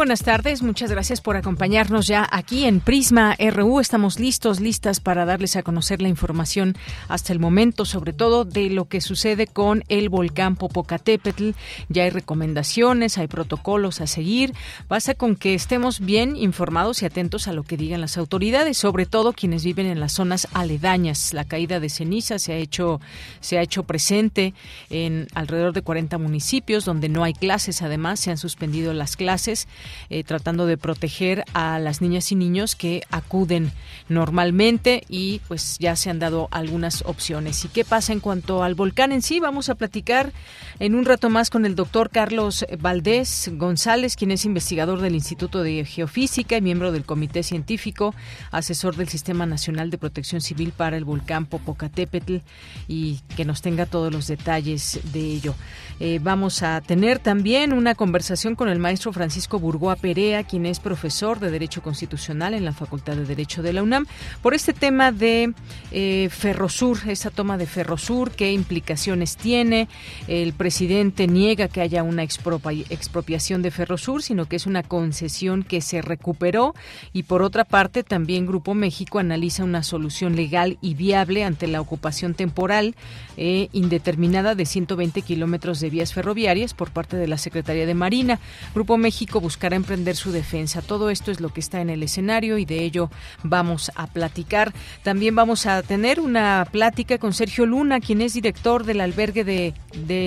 Buenas tardes, muchas gracias por acompañarnos ya aquí en Prisma RU. Estamos listos, listas para darles a conocer la información hasta el momento, sobre todo de lo que sucede con el volcán Popocatépetl. Ya hay recomendaciones, hay protocolos a seguir. Basta con que estemos bien informados y atentos a lo que digan las autoridades, sobre todo quienes viven en las zonas aledañas. La caída de ceniza se ha hecho se ha hecho presente en alrededor de 40 municipios donde no hay clases, además se han suspendido las clases eh, tratando de proteger a las niñas y niños que acuden normalmente y pues ya se han dado algunas opciones. ¿Y qué pasa en cuanto al volcán en sí? Vamos a platicar en un rato más con el doctor Carlos Valdés González, quien es investigador del Instituto de Geofísica y miembro del Comité Científico, asesor del Sistema Nacional de Protección Civil para el volcán Popocatépetl y que nos tenga todos los detalles de ello. Eh, vamos a tener también una conversación con el maestro Francisco Burgoa Perea, quien es profesor de Derecho Constitucional en la Facultad de Derecho de la UNAM, por este tema de eh, Ferrosur, esa toma de Ferrosur, qué implicaciones tiene. El presidente niega que haya una expropiación de Ferrosur, sino que es una concesión que se recuperó. Y por otra parte, también Grupo México analiza una solución legal y viable ante la ocupación temporal eh, indeterminada de 120 kilómetros de vías ferroviarias por parte de la Secretaría de Marina. Grupo México buscará emprender su defensa. Todo esto es lo que está en el escenario y de ello vamos a platicar. También vamos a tener una plática con Sergio Luna, quien es director del albergue de,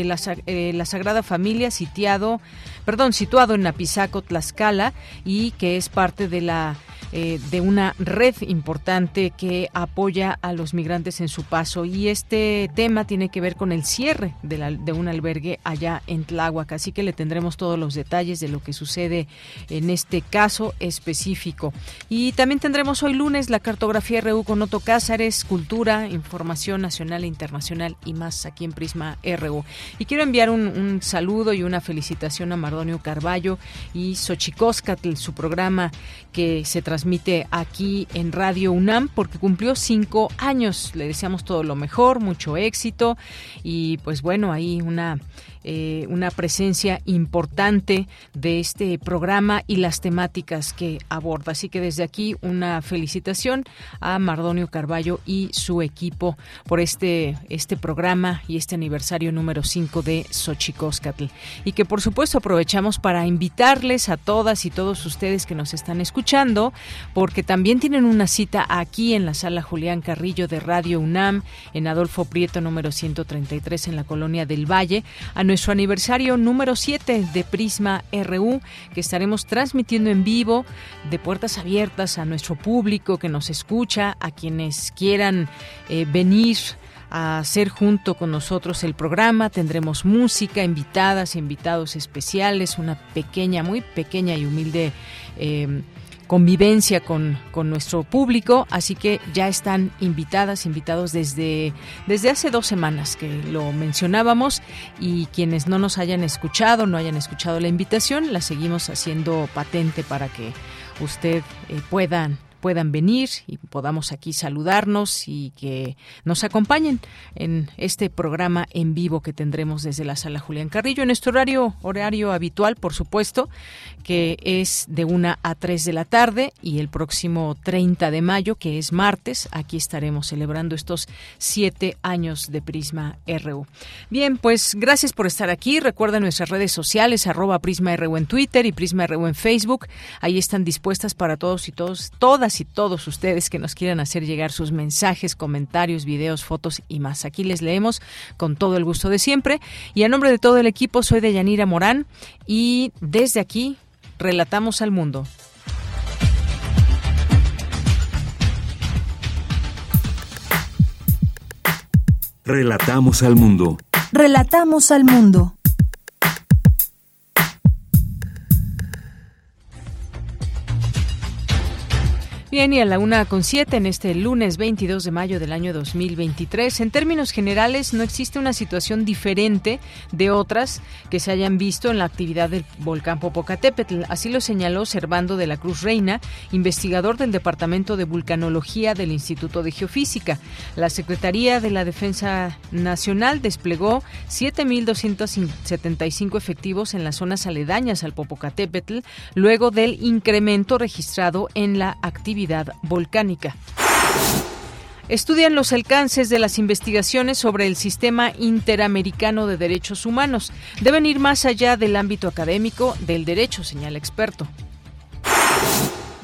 la, eh, la Sagrada Familia sitiado, perdón, situado en Apizaco, Tlaxcala y que es parte de la eh, de una red importante que apoya a los migrantes en su paso. Y este tema tiene que ver con el cierre de, un albergue allá en Tláhuac. Así que le tendremos todos los detalles de lo que sucede en este caso específico. Y también tendremos hoy lunes la cartografía RU con Otto Cázares, cultura, información nacional e internacional y más aquí en Prisma RU. Y quiero enviar un, un saludo y una felicitación a Mardonio Carballo y Xochicóscatl, su programa que se transmite aquí en Radio UNAM porque cumplió cinco años. Le deseamos todo lo mejor, mucho éxito y pues bueno, ahí una eh, una presencia importante de este programa y las temáticas que aborda. Así que desde aquí una felicitación a Mardonio Carballo y su equipo por este, este programa y este aniversario número 5 de Xochicóscatl. Y que por supuesto aprovechamos para invitarles a todas y todos ustedes que nos están escuchando, porque también tienen una cita aquí en la sala Julián Carrillo de Radio UNAM, en Adolfo Prieto número 133 en la colonia del Valle, a nuestro aniversario número 7 de Prisma RU, que estaremos transmitiendo en vivo de puertas abiertas a nuestro público que nos escucha, a quienes quieran eh, venir a hacer junto con nosotros el programa. Tendremos música, invitadas, invitados especiales, una pequeña, muy pequeña y humilde eh, convivencia con, con, nuestro público, así que ya están invitadas, invitados desde, desde hace dos semanas que lo mencionábamos y quienes no nos hayan escuchado, no hayan escuchado la invitación, la seguimos haciendo patente para que usted eh, puedan puedan venir y podamos aquí saludarnos y que nos acompañen en este programa en vivo que tendremos desde la sala Julián Carrillo en nuestro horario horario habitual, por supuesto, que es de una a 3 de la tarde y el próximo 30 de mayo, que es martes, aquí estaremos celebrando estos siete años de Prisma RU. Bien, pues gracias por estar aquí. Recuerda nuestras redes sociales, arroba Prisma RU en Twitter y Prisma RU en Facebook. Ahí están dispuestas para todos y todos, todas todas y todos ustedes que nos quieran hacer llegar sus mensajes, comentarios, videos, fotos y más. Aquí les leemos con todo el gusto de siempre. Y a nombre de todo el equipo, soy de Yanira Morán y desde aquí relatamos al mundo. Relatamos al mundo. Relatamos al mundo. Bien, y a la una con siete en este lunes 22 de mayo del año 2023. En términos generales, no existe una situación diferente de otras que se hayan visto en la actividad del volcán Popocatépetl. Así lo señaló Servando de la Cruz Reina, investigador del Departamento de Vulcanología del Instituto de Geofísica. La Secretaría de la Defensa Nacional desplegó 7.275 efectivos en las zonas aledañas al Popocatépetl, luego del incremento registrado en la actividad volcánica. Estudian los alcances de las investigaciones sobre el sistema interamericano de derechos humanos. Deben ir más allá del ámbito académico del derecho, señala experto.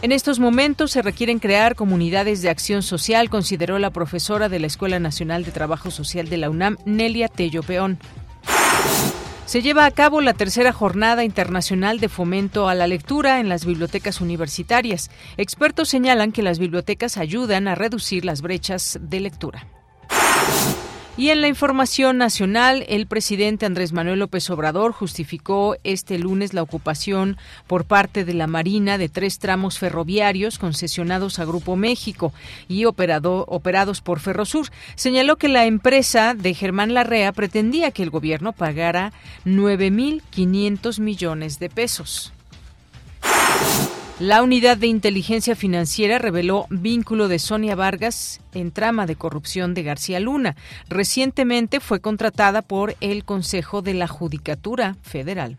En estos momentos se requieren crear comunidades de acción social, consideró la profesora de la Escuela Nacional de Trabajo Social de la UNAM, Nelia Tello Peón se lleva a cabo la tercera jornada internacional de fomento a la lectura en las bibliotecas universitarias. Expertos señalan que las bibliotecas ayudan a reducir las brechas de lectura. Y en la información nacional, el presidente Andrés Manuel López Obrador justificó este lunes la ocupación por parte de la Marina de tres tramos ferroviarios concesionados a Grupo México y operado, operados por Ferrosur. Señaló que la empresa de Germán Larrea pretendía que el gobierno pagara 9.500 millones de pesos. La unidad de inteligencia financiera reveló vínculo de Sonia Vargas en trama de corrupción de García Luna. Recientemente fue contratada por el Consejo de la Judicatura Federal.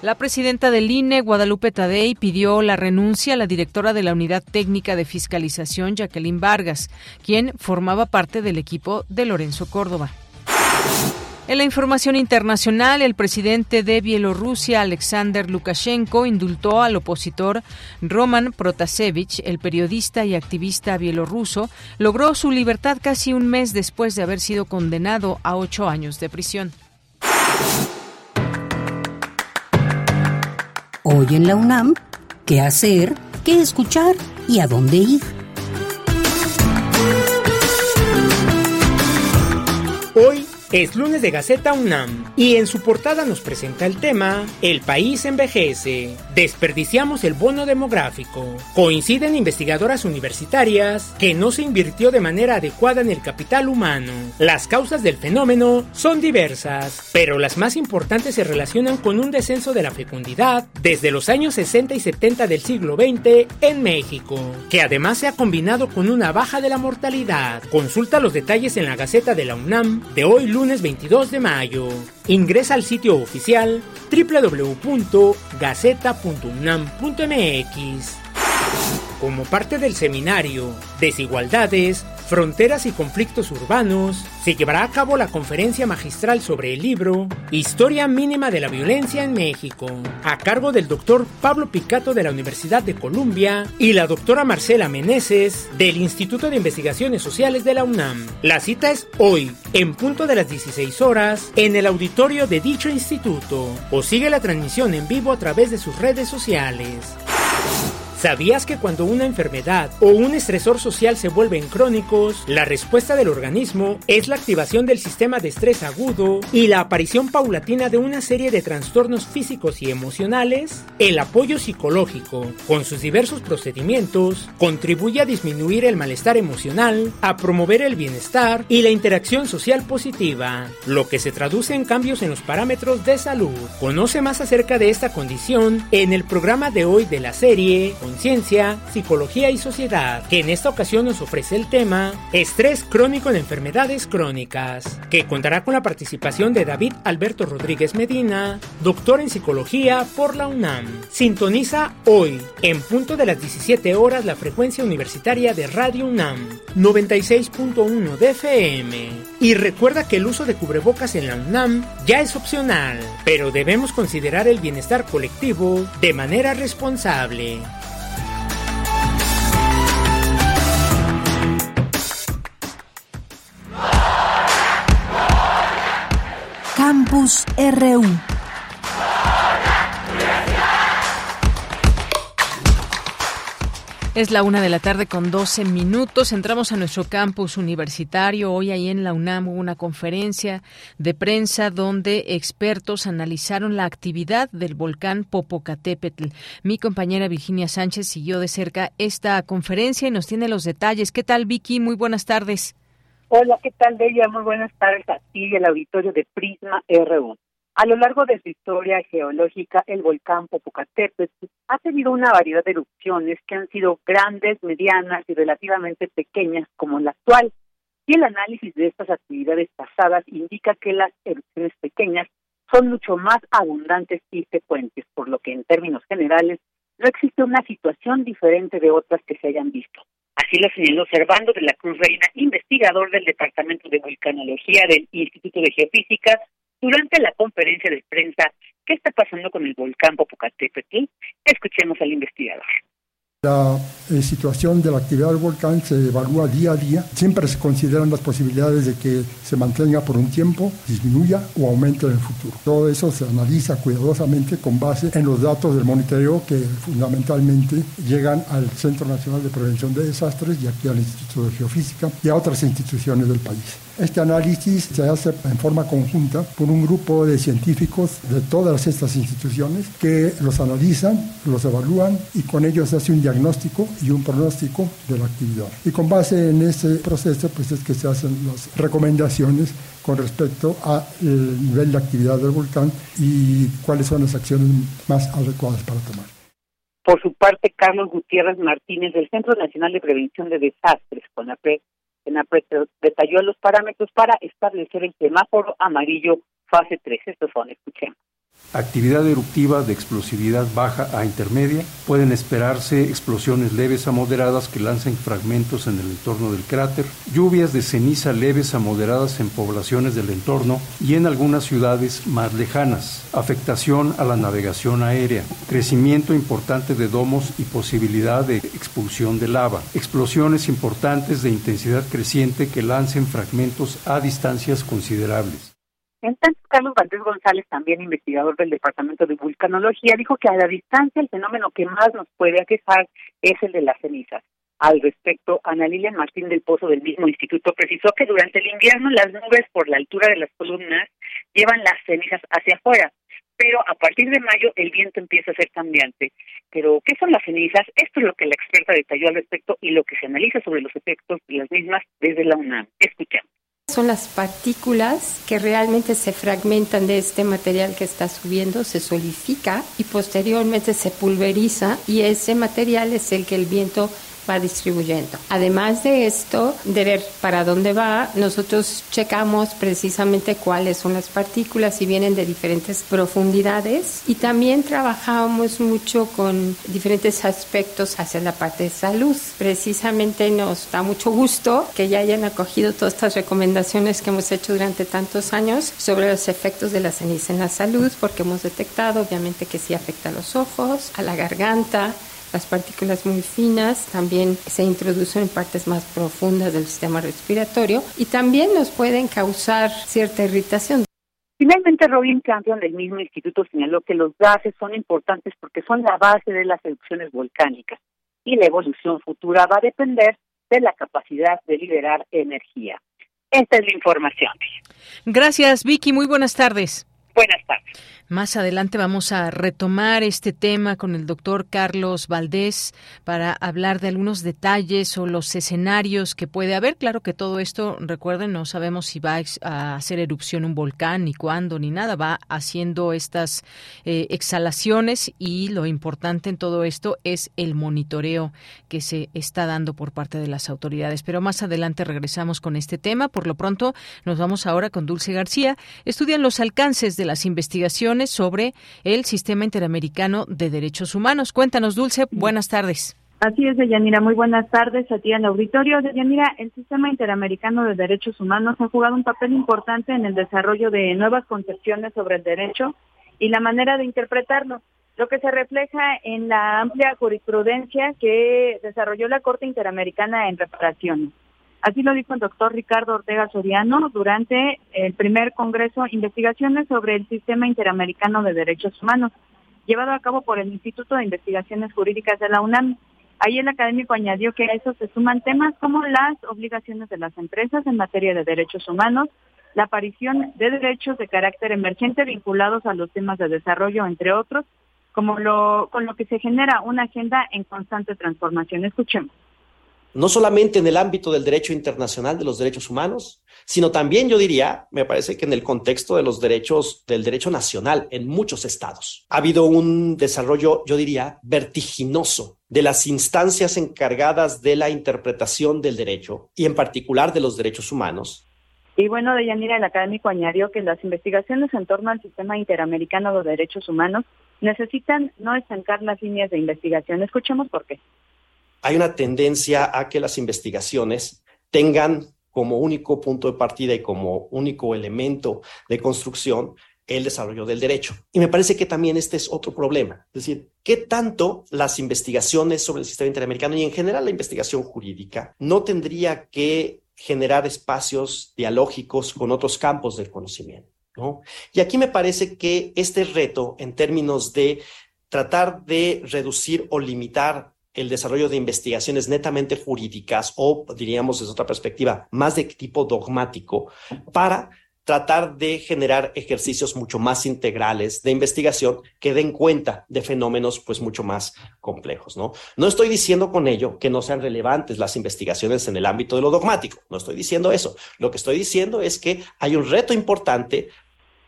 La presidenta del INE, Guadalupe Tadei, pidió la renuncia a la directora de la Unidad Técnica de Fiscalización, Jacqueline Vargas, quien formaba parte del equipo de Lorenzo Córdoba. En la información internacional, el presidente de Bielorrusia, Alexander Lukashenko, indultó al opositor Roman Protasevich, el periodista y activista bielorruso, logró su libertad casi un mes después de haber sido condenado a ocho años de prisión. Hoy en la UNAM, ¿qué hacer? ¿Qué escuchar? ¿Y a dónde ir? Hoy es lunes de Gaceta UNAM y en su portada nos presenta el tema El país envejece. Desperdiciamos el bono demográfico. Coinciden investigadoras universitarias que no se invirtió de manera adecuada en el capital humano. Las causas del fenómeno son diversas, pero las más importantes se relacionan con un descenso de la fecundidad desde los años 60 y 70 del siglo XX en México, que además se ha combinado con una baja de la mortalidad. Consulta los detalles en la Gaceta de la UNAM de hoy lunes lunes 22 de mayo. Ingresa al sitio oficial www.gaceta.unam.mx. Como parte del seminario Desigualdades, Fronteras y Conflictos Urbanos, se llevará a cabo la conferencia magistral sobre el libro Historia Mínima de la Violencia en México, a cargo del doctor Pablo Picato de la Universidad de Columbia y la doctora Marcela Meneses del Instituto de Investigaciones Sociales de la UNAM. La cita es hoy, en punto de las 16 horas, en el auditorio de dicho instituto, o sigue la transmisión en vivo a través de sus redes sociales. ¿Sabías que cuando una enfermedad o un estresor social se vuelven crónicos, la respuesta del organismo es la activación del sistema de estrés agudo y la aparición paulatina de una serie de trastornos físicos y emocionales? El apoyo psicológico, con sus diversos procedimientos, contribuye a disminuir el malestar emocional, a promover el bienestar y la interacción social positiva, lo que se traduce en cambios en los parámetros de salud. Conoce más acerca de esta condición en el programa de hoy de la serie Conciencia, Psicología y Sociedad, que en esta ocasión nos ofrece el tema Estrés crónico en enfermedades crónicas, que contará con la participación de David Alberto Rodríguez Medina, doctor en Psicología por la UNAM. Sintoniza hoy, en punto de las 17 horas, la frecuencia universitaria de Radio UNAM, 96.1 de FM. Y recuerda que el uso de cubrebocas en la UNAM ya es opcional, pero debemos considerar el bienestar colectivo de manera responsable. Campus RU. Es la una de la tarde con 12 minutos. Entramos a nuestro campus universitario. Hoy ahí en la UNAM hubo una conferencia de prensa donde expertos analizaron la actividad del volcán Popocatépetl. Mi compañera Virginia Sánchez siguió de cerca esta conferencia y nos tiene los detalles. ¿Qué tal, Vicky? Muy buenas tardes. Hola, ¿qué tal, Bella? Muy buenas tardes a ti y el auditorio de Prisma R1. A lo largo de su historia geológica, el volcán Popocatépetl ha tenido una variedad de erupciones que han sido grandes, medianas y relativamente pequeñas, como la actual. Y el análisis de estas actividades pasadas indica que las erupciones pequeñas son mucho más abundantes y frecuentes, por lo que en términos generales no existe una situación diferente de otras que se hayan visto. Así lo señaló Servando de la Cruz Reina, investigador del Departamento de Volcanología del Instituto de Geofísica, durante la conferencia de prensa ¿Qué está pasando con el volcán Popocatépetl? Escuchemos al investigador. La eh, situación de la actividad del volcán se evalúa día a día. Siempre se consideran las posibilidades de que se mantenga por un tiempo, disminuya o aumente en el futuro. Todo eso se analiza cuidadosamente con base en los datos del monitoreo que fundamentalmente llegan al Centro Nacional de Prevención de Desastres y aquí al Instituto de Geofísica y a otras instituciones del país. Este análisis se hace en forma conjunta por un grupo de científicos de todas estas instituciones que los analizan, los evalúan y con ellos se hace un diagnóstico y un pronóstico de la actividad. Y con base en ese proceso pues es que se hacen las recomendaciones con respecto al nivel de actividad del volcán y cuáles son las acciones más adecuadas para tomar. Por su parte, Carlos Gutiérrez Martínez del Centro Nacional de Prevención de Desastres, CONAPRE, detalló los parámetros para establecer el semáforo amarillo fase 3. Estos son, escuchemos. Actividad eruptiva de explosividad baja a intermedia. Pueden esperarse explosiones leves a moderadas que lancen fragmentos en el entorno del cráter, lluvias de ceniza leves a moderadas en poblaciones del entorno y en algunas ciudades más lejanas, afectación a la navegación aérea, crecimiento importante de domos y posibilidad de expulsión de lava, explosiones importantes de intensidad creciente que lancen fragmentos a distancias considerables. En tanto, Carlos Valdés González, también investigador del Departamento de Vulcanología, dijo que a la distancia el fenómeno que más nos puede aquejar es el de las cenizas. Al respecto, Ana Lilian Martín del Pozo del mismo instituto precisó que durante el invierno las nubes por la altura de las columnas llevan las cenizas hacia afuera, pero a partir de mayo el viento empieza a ser cambiante. Pero, ¿qué son las cenizas? Esto es lo que la experta detalló al respecto y lo que se analiza sobre los efectos de las mismas desde la UNAM. Escuchamos. Son las partículas que realmente se fragmentan de este material que está subiendo, se solidifica y posteriormente se pulveriza y ese material es el que el viento va distribuyendo. Además de esto, de ver para dónde va, nosotros checamos precisamente cuáles son las partículas y vienen de diferentes profundidades y también trabajamos mucho con diferentes aspectos hacia la parte de salud. Precisamente nos da mucho gusto que ya hayan acogido todas estas recomendaciones que hemos hecho durante tantos años sobre los efectos de la ceniza en la salud, porque hemos detectado obviamente que sí afecta a los ojos, a la garganta, las partículas muy finas también se introducen en partes más profundas del sistema respiratorio y también nos pueden causar cierta irritación. Finalmente, Robin Campion del mismo instituto señaló que los gases son importantes porque son la base de las erupciones volcánicas y la evolución futura va a depender de la capacidad de liberar energía. Esta es la información. Gracias, Vicky. Muy buenas tardes. Buenas tardes. Más adelante vamos a retomar este tema con el doctor Carlos Valdés para hablar de algunos detalles o los escenarios que puede haber. Claro que todo esto, recuerden, no sabemos si va a hacer erupción un volcán, ni cuándo, ni nada. Va haciendo estas eh, exhalaciones y lo importante en todo esto es el monitoreo que se está dando por parte de las autoridades. Pero más adelante regresamos con este tema. Por lo pronto, nos vamos ahora con Dulce García. Estudian los alcances de las investigaciones sobre el Sistema Interamericano de Derechos Humanos. Cuéntanos, Dulce, buenas tardes. Así es, Deyanira. Muy buenas tardes a ti en auditorio. Deyanira, el Sistema Interamericano de Derechos Humanos ha jugado un papel importante en el desarrollo de nuevas concepciones sobre el derecho y la manera de interpretarlo, lo que se refleja en la amplia jurisprudencia que desarrolló la Corte Interamericana en reparación. Así lo dijo el doctor Ricardo Ortega Soriano durante el primer Congreso Investigaciones sobre el Sistema Interamericano de Derechos Humanos, llevado a cabo por el Instituto de Investigaciones Jurídicas de la UNAM. Ahí el académico añadió que a eso se suman temas como las obligaciones de las empresas en materia de derechos humanos, la aparición de derechos de carácter emergente vinculados a los temas de desarrollo, entre otros, como lo, con lo que se genera una agenda en constante transformación. Escuchemos no solamente en el ámbito del derecho internacional de los derechos humanos, sino también, yo diría, me parece que en el contexto de los derechos, del derecho nacional en muchos estados. Ha habido un desarrollo, yo diría, vertiginoso de las instancias encargadas de la interpretación del derecho y en particular de los derechos humanos. Y bueno, Deyanira, el académico añadió que las investigaciones en torno al sistema interamericano de derechos humanos necesitan no estancar las líneas de investigación. Escuchemos por qué hay una tendencia a que las investigaciones tengan como único punto de partida y como único elemento de construcción el desarrollo del derecho. Y me parece que también este es otro problema. Es decir, ¿qué tanto las investigaciones sobre el sistema interamericano y en general la investigación jurídica no tendría que generar espacios dialógicos con otros campos del conocimiento? ¿no? Y aquí me parece que este reto en términos de tratar de reducir o limitar el desarrollo de investigaciones netamente jurídicas o, diríamos desde otra perspectiva, más de tipo dogmático, para tratar de generar ejercicios mucho más integrales de investigación que den cuenta de fenómenos pues mucho más complejos, ¿no? No estoy diciendo con ello que no sean relevantes las investigaciones en el ámbito de lo dogmático, no estoy diciendo eso. Lo que estoy diciendo es que hay un reto importante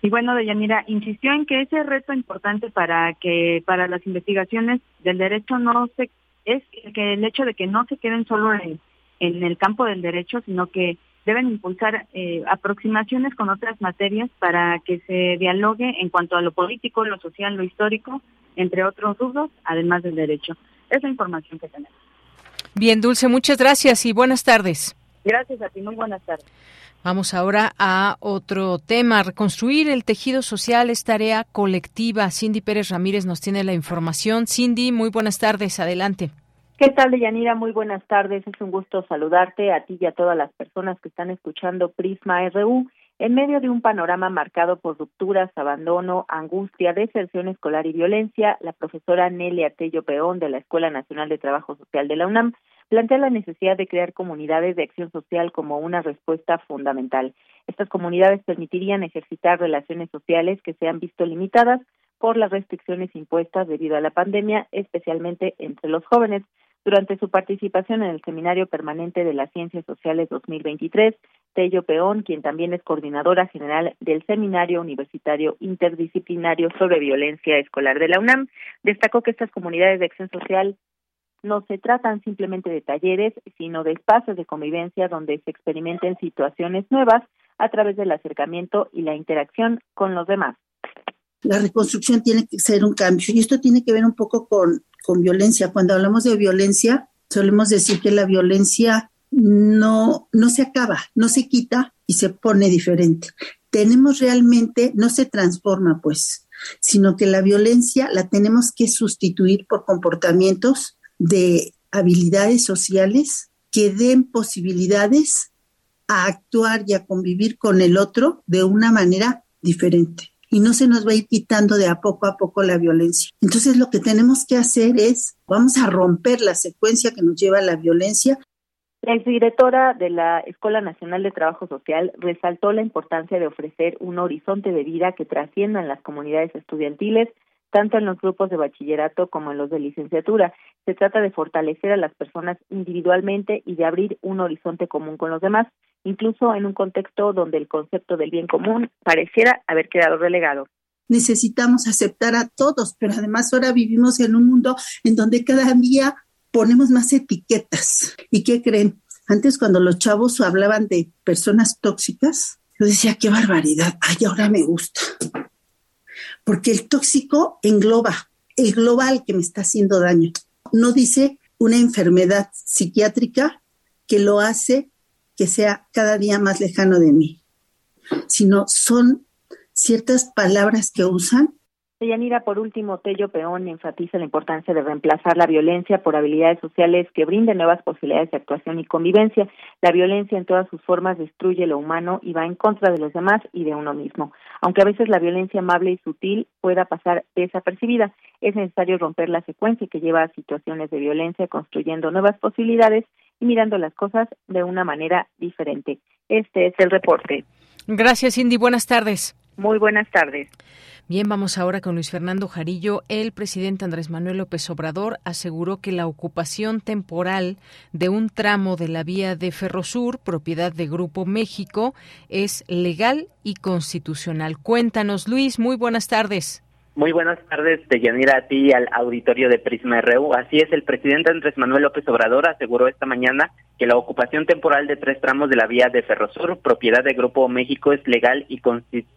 y bueno, Deyanira insistió en que ese reto importante para que para las investigaciones del derecho no se es que el hecho de que no se queden solo en, en el campo del derecho, sino que deben impulsar eh, aproximaciones con otras materias para que se dialogue en cuanto a lo político, lo social, lo histórico, entre otros rubros, además del derecho. Es la información que tenemos. Bien, Dulce, muchas gracias y buenas tardes. Gracias a ti, muy buenas tardes. Vamos ahora a otro tema. Reconstruir el tejido social es tarea colectiva. Cindy Pérez Ramírez nos tiene la información. Cindy, muy buenas tardes. Adelante. ¿Qué tal, Deyanira? Muy buenas tardes. Es un gusto saludarte a ti y a todas las personas que están escuchando Prisma RU en medio de un panorama marcado por rupturas, abandono, angustia, deserción escolar y violencia. La profesora Nelia Tello Peón de la Escuela Nacional de Trabajo Social de la UNAM plantea la necesidad de crear comunidades de acción social como una respuesta fundamental. Estas comunidades permitirían ejercitar relaciones sociales que se han visto limitadas por las restricciones impuestas debido a la pandemia, especialmente entre los jóvenes. Durante su participación en el Seminario Permanente de las Ciencias Sociales 2023, Tello Peón, quien también es coordinadora general del Seminario Universitario Interdisciplinario sobre Violencia Escolar de la UNAM, destacó que estas comunidades de acción social no se tratan simplemente de talleres, sino de espacios de convivencia donde se experimenten situaciones nuevas a través del acercamiento y la interacción con los demás. La reconstrucción tiene que ser un cambio y esto tiene que ver un poco con, con violencia. Cuando hablamos de violencia, solemos decir que la violencia no, no se acaba, no se quita y se pone diferente. Tenemos realmente, no se transforma pues, sino que la violencia la tenemos que sustituir por comportamientos de habilidades sociales que den posibilidades a actuar y a convivir con el otro de una manera diferente. Y no se nos va a ir quitando de a poco a poco la violencia. Entonces lo que tenemos que hacer es, vamos a romper la secuencia que nos lleva a la violencia. La exdirectora de la Escuela Nacional de Trabajo Social resaltó la importancia de ofrecer un horizonte de vida que trascienda en las comunidades estudiantiles tanto en los grupos de bachillerato como en los de licenciatura. Se trata de fortalecer a las personas individualmente y de abrir un horizonte común con los demás, incluso en un contexto donde el concepto del bien común pareciera haber quedado relegado. Necesitamos aceptar a todos, pero además ahora vivimos en un mundo en donde cada día ponemos más etiquetas. ¿Y qué creen? Antes cuando los chavos hablaban de personas tóxicas, yo decía, qué barbaridad, ay, ahora me gusta porque el tóxico engloba el global que me está haciendo daño. No dice una enfermedad psiquiátrica que lo hace que sea cada día más lejano de mí, sino son ciertas palabras que usan Deyanira, por último, Tello Peón enfatiza la importancia de reemplazar la violencia por habilidades sociales que brinden nuevas posibilidades de actuación y convivencia. La violencia en todas sus formas destruye lo humano y va en contra de los demás y de uno mismo. Aunque a veces la violencia amable y sutil pueda pasar desapercibida, es necesario romper la secuencia que lleva a situaciones de violencia, construyendo nuevas posibilidades y mirando las cosas de una manera diferente. Este es el reporte. Gracias, Cindy. Buenas tardes. Muy buenas tardes. Bien, vamos ahora con Luis Fernando Jarillo. El presidente Andrés Manuel López Obrador aseguró que la ocupación temporal de un tramo de la vía de Ferrosur, propiedad de Grupo México, es legal y constitucional. Cuéntanos, Luis, muy buenas tardes. Muy buenas tardes, Deyanira, a ti y al auditorio de Prisma RU. Así es, el presidente Andrés Manuel López Obrador aseguró esta mañana que la ocupación temporal de tres tramos de la vía de Ferrosur, propiedad de Grupo México, es legal y,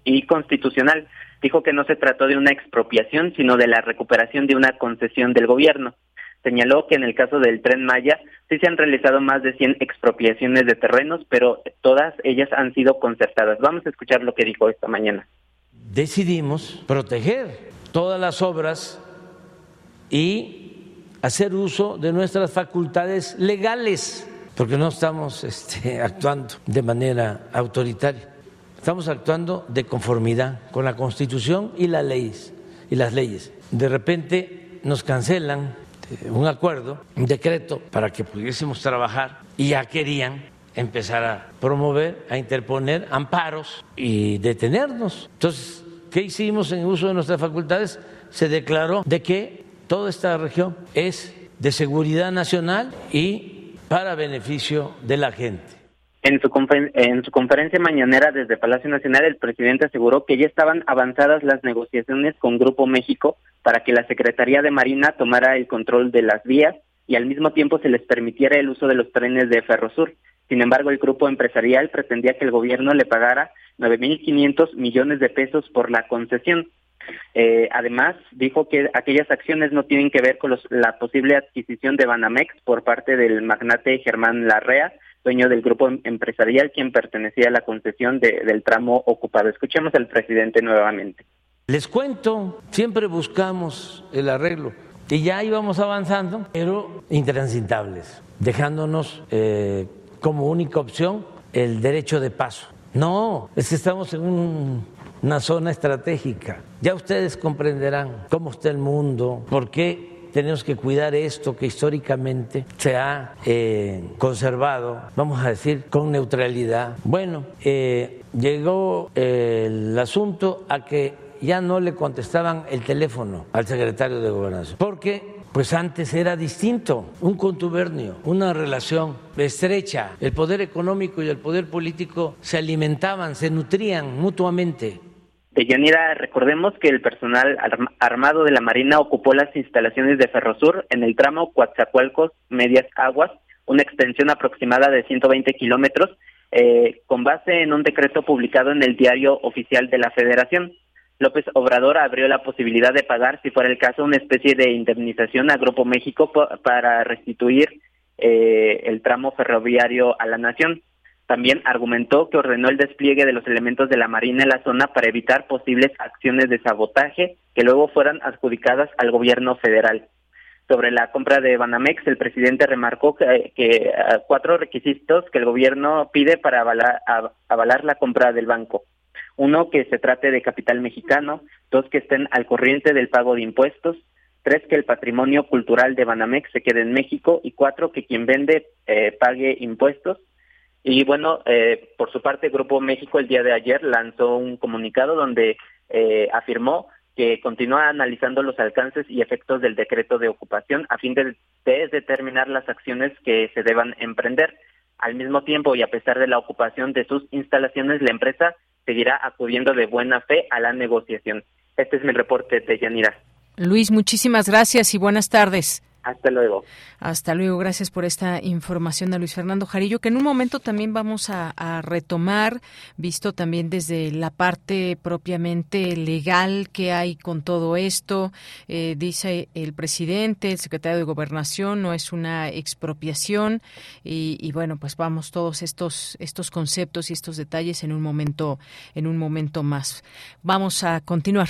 y constitucional dijo que no se trató de una expropiación, sino de la recuperación de una concesión del gobierno. Señaló que en el caso del tren Maya sí se han realizado más de 100 expropiaciones de terrenos, pero todas ellas han sido concertadas. Vamos a escuchar lo que dijo esta mañana. Decidimos proteger todas las obras y hacer uso de nuestras facultades legales, porque no estamos este, actuando de manera autoritaria. Estamos actuando de conformidad con la Constitución y las leyes. Y las leyes. De repente nos cancelan eh, un acuerdo, un decreto para que pudiésemos trabajar y ya querían empezar a promover, a interponer amparos y detenernos. Entonces, ¿qué hicimos en uso de nuestras facultades? Se declaró de que toda esta región es de seguridad nacional y para beneficio de la gente. En su, en su conferencia mañanera desde Palacio Nacional, el presidente aseguró que ya estaban avanzadas las negociaciones con Grupo México para que la Secretaría de Marina tomara el control de las vías y al mismo tiempo se les permitiera el uso de los trenes de Ferrosur. Sin embargo, el grupo empresarial pretendía que el gobierno le pagara 9.500 millones de pesos por la concesión. Eh, además, dijo que aquellas acciones no tienen que ver con la posible adquisición de Banamex por parte del magnate Germán Larrea, dueño del grupo empresarial, quien pertenecía a la concesión del tramo ocupado. Escuchemos al presidente nuevamente. Les cuento, siempre buscamos el arreglo y ya íbamos avanzando, pero intransitables, dejándonos eh, como única opción el derecho de paso. No, es que estamos en una zona estratégica. Ya ustedes comprenderán cómo está el mundo, por qué tenemos que cuidar esto que históricamente se ha eh, conservado, vamos a decir, con neutralidad. Bueno, eh, llegó eh, el asunto a que ya no le contestaban el teléfono al secretario de Gobernación, porque pues antes era distinto, un contubernio, una relación estrecha. El poder económico y el poder político se alimentaban, se nutrían mutuamente. De recordemos que el personal armado de la Marina ocupó las instalaciones de Ferrosur en el tramo Coatzacoalcos Medias Aguas, una extensión aproximada de 120 kilómetros, eh, con base en un decreto publicado en el Diario Oficial de la Federación. López Obrador abrió la posibilidad de pagar, si fuera el caso, una especie de indemnización a Grupo México para restituir eh, el tramo ferroviario a la nación. También argumentó que ordenó el despliegue de los elementos de la Marina en la zona para evitar posibles acciones de sabotaje que luego fueran adjudicadas al gobierno federal. Sobre la compra de Banamex, el presidente remarcó que, cuatro requisitos que el gobierno pide para avalar, avalar la compra del banco. Uno, que se trate de capital mexicano. Dos, que estén al corriente del pago de impuestos. Tres, que el patrimonio cultural de Banamex se quede en México. Y cuatro, que quien vende eh, pague impuestos. Y bueno, eh, por su parte, Grupo México el día de ayer lanzó un comunicado donde eh, afirmó que continúa analizando los alcances y efectos del decreto de ocupación a fin de, determinar las acciones que se deban emprender. Al mismo tiempo y a pesar de la ocupación de sus instalaciones, la empresa seguirá acudiendo de buena fe a la negociación. Este es mi reporte de Yanira. Luis, muchísimas gracias y buenas tardes. Hasta luego. Hasta luego. Gracias por esta información a Luis Fernando Jarillo, que en un momento también vamos a, retomar, visto también desde la parte propiamente legal que hay con todo esto. Eh, dice el presidente, el secretario de Gobernación, no es una expropiación. Y, y, bueno, pues vamos todos estos, estos conceptos y estos detalles en un momento, en un momento más. Vamos a continuar.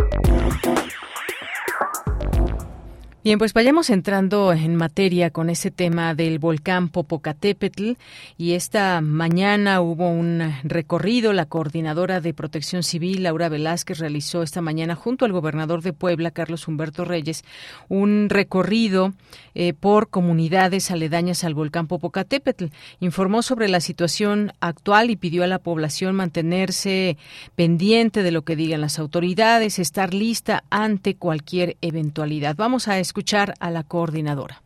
Bien, pues vayamos entrando en materia con ese tema del volcán Popocatépetl y esta mañana hubo un recorrido. La coordinadora de Protección Civil, Laura Velázquez, realizó esta mañana junto al gobernador de Puebla, Carlos Humberto Reyes, un recorrido eh, por comunidades aledañas al volcán Popocatépetl. Informó sobre la situación actual y pidió a la población mantenerse pendiente de lo que digan las autoridades, estar lista ante cualquier eventualidad. Vamos a escuchar a la coordinadora.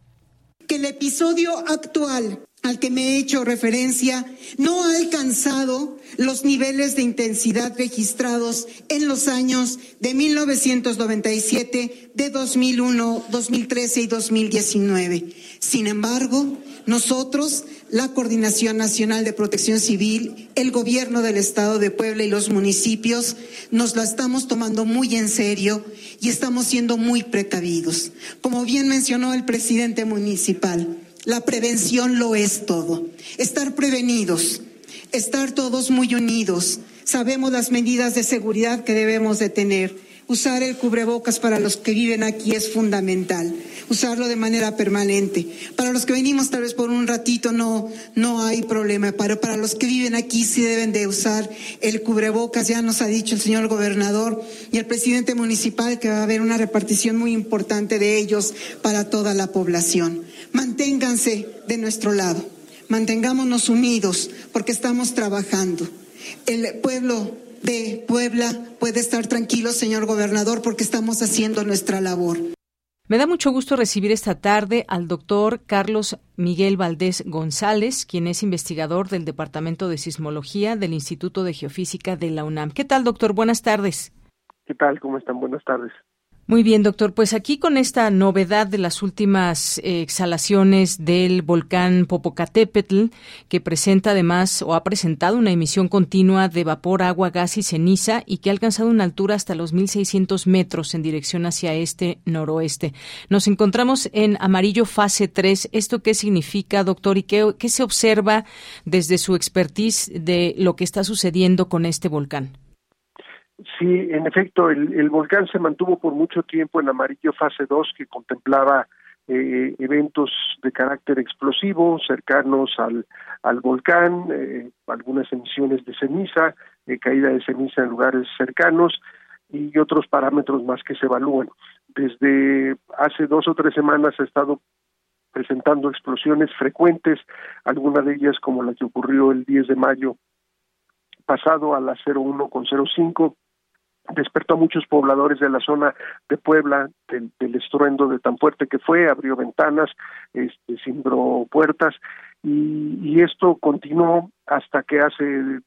Que el episodio actual al que me he hecho referencia no ha alcanzado los niveles de intensidad registrados en los años de 1997, de 2001, 2013 y 2019. Sin embargo, nosotros, la Coordinación Nacional de Protección Civil, el Gobierno del Estado de Puebla y los municipios, nos la estamos tomando muy en serio y estamos siendo muy precavidos. Como bien mencionó el presidente municipal, la prevención lo es todo. Estar prevenidos, estar todos muy unidos. Sabemos las medidas de seguridad que debemos de tener Usar el cubrebocas para los que viven aquí es fundamental. Usarlo de manera permanente. Para los que venimos tal vez por un ratito no, no hay problema, pero para los que viven aquí sí deben de usar el cubrebocas. Ya nos ha dicho el señor gobernador y el presidente municipal que va a haber una repartición muy importante de ellos para toda la población. Manténganse de nuestro lado. Mantengámonos unidos porque estamos trabajando. El pueblo de Puebla puede estar tranquilo, señor gobernador, porque estamos haciendo nuestra labor. Me da mucho gusto recibir esta tarde al doctor Carlos Miguel Valdés González, quien es investigador del Departamento de Sismología del Instituto de Geofísica de la UNAM. ¿Qué tal, doctor? Buenas tardes. ¿Qué tal? ¿Cómo están? Buenas tardes. Muy bien, doctor. Pues aquí con esta novedad de las últimas eh, exhalaciones del volcán Popocatépetl, que presenta además o ha presentado una emisión continua de vapor, agua, gas y ceniza y que ha alcanzado una altura hasta los 1.600 metros en dirección hacia este-noroeste. Nos encontramos en amarillo fase 3. ¿Esto qué significa, doctor? ¿Y qué, qué se observa desde su expertise de lo que está sucediendo con este volcán? Sí, en efecto, el, volcán se mantuvo por mucho tiempo en amarillo fase 2, que contemplaba eh, eventos de carácter explosivo cercanos al, al volcán, eh, algunas emisiones de ceniza, eh, caída de ceniza en lugares cercanos y otros parámetros más que se evalúan. Desde hace dos o tres semanas ha estado presentando explosiones frecuentes, algunas de ellas como la que ocurrió el 10 de mayo pasado a las 01 con 05 despertó a muchos pobladores de la zona de Puebla del, estruendo de tan fuerte que fue, abrió ventanas, este, cimbró puertas y, esto continuó hasta que hace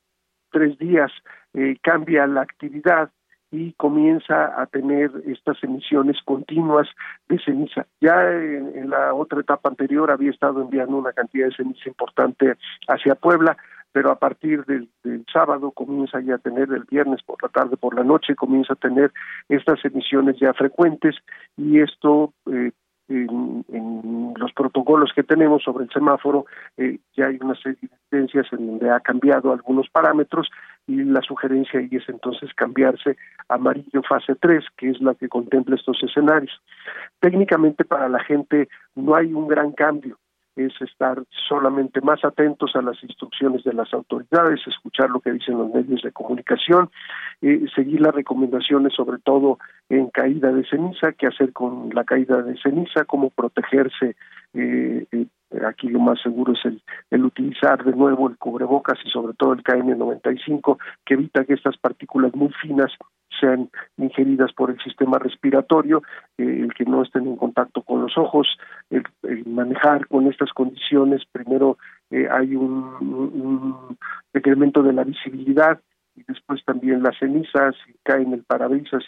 tres días eh, cambia la actividad y comienza a tener estas emisiones continuas de ceniza. Ya en, en, la otra etapa anterior había estado enviando una cantidad de ceniza importante hacia Puebla, pero a partir del, sábado comienza ya a tener, el viernes por la tarde, por la noche, comienza a tener estas emisiones ya frecuentes y esto eh, en, los protocolos que tenemos sobre el semáforo eh, ya hay una serie de evidencias en donde ha cambiado algunos parámetros y la sugerencia ahí es entonces cambiarse amarillo fase 3, que es la que contempla estos escenarios. Técnicamente para la gente no hay un gran cambio, es estar solamente más atentos a las instrucciones de las autoridades, escuchar lo que dicen los medios de comunicación, eh, seguir las recomendaciones sobre todo en caída de ceniza, qué hacer con la caída de ceniza, cómo protegerse. Eh, eh, aquí lo más seguro es el, el utilizar de nuevo el cubrebocas y sobre todo el KN95 que evita que estas partículas muy finas sean ingeridas por el sistema respiratorio, eh, el que no estén en contacto con los ojos, el, manejar con estas condiciones, primero eh, hay un, decremento de la visibilidad y después también las cenizas, si cae en el parabrisas,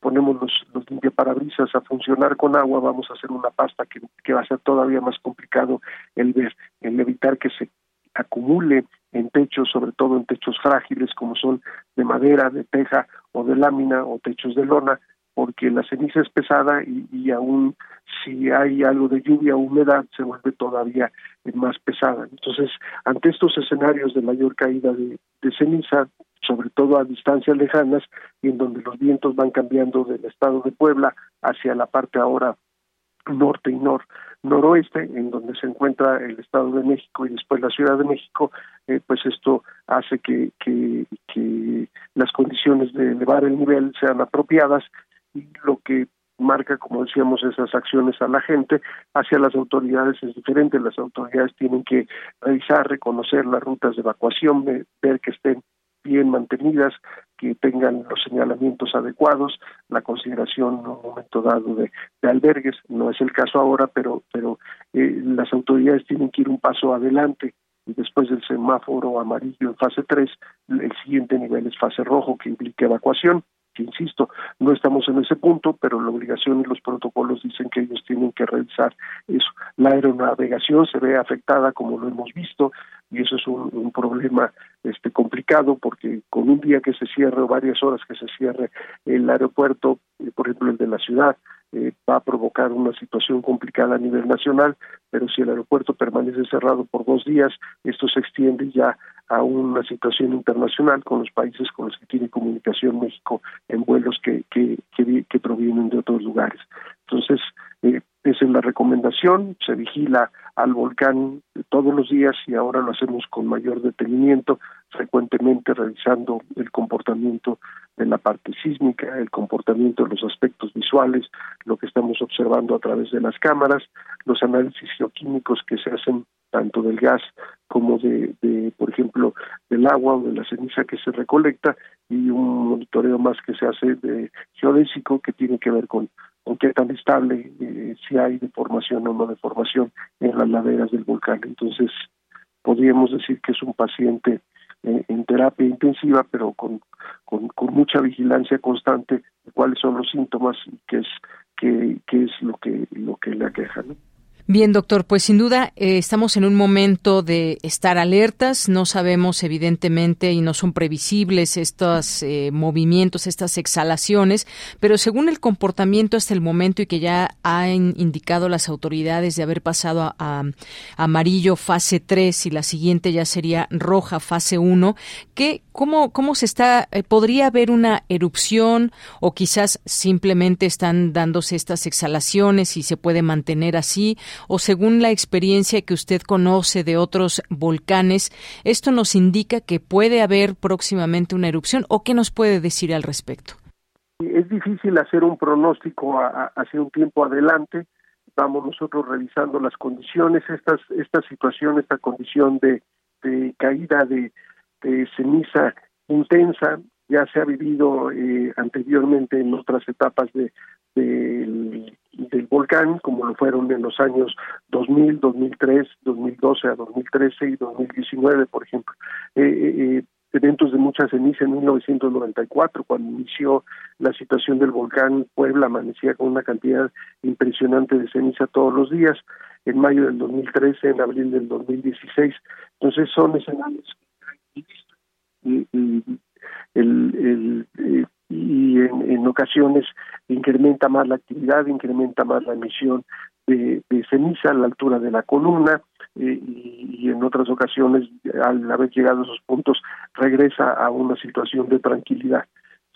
ponemos los, los limpiaparabrisas a funcionar con agua, vamos a hacer una pasta que, que va a ser todavía más complicado el ver, el evitar que se acumule en techos, sobre todo en techos frágiles como son de madera, de teja o de lámina o techos de lona, porque la ceniza es pesada y, y aún si hay algo de lluvia o humedad se vuelve todavía más pesada. Entonces, ante estos escenarios de mayor caída de, ceniza, sobre todo a distancias lejanas y en donde los vientos van cambiando del estado de Puebla hacia la parte ahora norte y nor noroeste, en donde se encuentra el Estado de México y después la Ciudad de México, eh, pues esto hace que, que, que las condiciones de elevar el nivel sean apropiadas y lo que marca, como decíamos, esas acciones a la gente, hacia las autoridades es diferente, las autoridades tienen que revisar, reconocer las rutas de evacuación, ver que estén bien mantenidas, que tengan los señalamientos adecuados, la consideración en un momento dado de, albergues, no es el caso ahora, pero, pero eh, las autoridades tienen que ir un paso adelante. Y después del semáforo amarillo en fase 3, el siguiente nivel es fase rojo que implica evacuación que insisto, no estamos en ese punto, pero la obligación y los protocolos dicen que ellos tienen que realizar eso. La aeronavegación se ve afectada, como lo hemos visto, y eso es un, problema este complicado porque con un día que se cierre o varias horas que se cierre el aeropuerto, eh, por ejemplo el de la ciudad, eh, va a provocar una situación complicada a nivel nacional, pero si el aeropuerto permanece cerrado por dos días, esto se extiende ya a una situación internacional con los países con los que tiene comunicación México en vuelos que, que, que, provienen de otros lugares. Entonces, eh, esa es la recomendación, se vigila al volcán todos los días y ahora lo hacemos con mayor detenimiento, frecuentemente revisando el comportamiento de la parte sísmica, el comportamiento de los aspectos visuales, lo que estamos observando a través de las cámaras, los análisis geoquímicos que se hacen tanto del gas como de, de, por ejemplo, del agua o de la ceniza que se recolecta y un monitoreo más que se hace de geodésico que tiene que ver con, con qué tan estable, eh, si hay deformación o no deformación en las laderas del volcán. Entonces, podríamos decir que es un paciente eh, en terapia intensiva, pero con, con, con, mucha vigilancia constante de cuáles son los síntomas y qué es, qué, qué es lo que, lo que le aqueja. ¿no? Bien, doctor, pues sin duda eh, estamos en un momento de estar alertas. No sabemos, evidentemente, y no son previsibles estos eh, movimientos, estas exhalaciones, pero según el comportamiento hasta el momento y que ya han indicado las autoridades de haber pasado a, amarillo fase 3 y la siguiente ya sería roja fase 1, ¿qué, cómo, ¿cómo se está? Eh, ¿Podría haber una erupción o quizás simplemente están dándose estas exhalaciones y se puede mantener así? O según la experiencia que usted conoce de otros volcanes, esto nos indica que puede haber próximamente una erupción o qué nos puede decir al respecto? Es difícil hacer un pronóstico hacia un tiempo adelante. Vamos nosotros revisando las condiciones, estas, esta situación, esta condición de, caída de, ceniza intensa ya se ha vivido eh, anteriormente en otras etapas de, del volcán, como lo fueron en los años 2000, 2003, 2012 a 2013 y 2019, por ejemplo. Eh, eh, eh, eventos de mucha ceniza en 1994, cuando inició la situación del volcán, Puebla amanecía con una cantidad impresionante de ceniza todos los días, en mayo del 2013, en abril del 2016. Entonces son escenarios y, el, el, y en, ocasiones incrementa más la actividad, incrementa más la emisión de, ceniza a la altura de la columna eh, y, en otras ocasiones, al haber llegado a esos puntos, regresa a una situación de tranquilidad.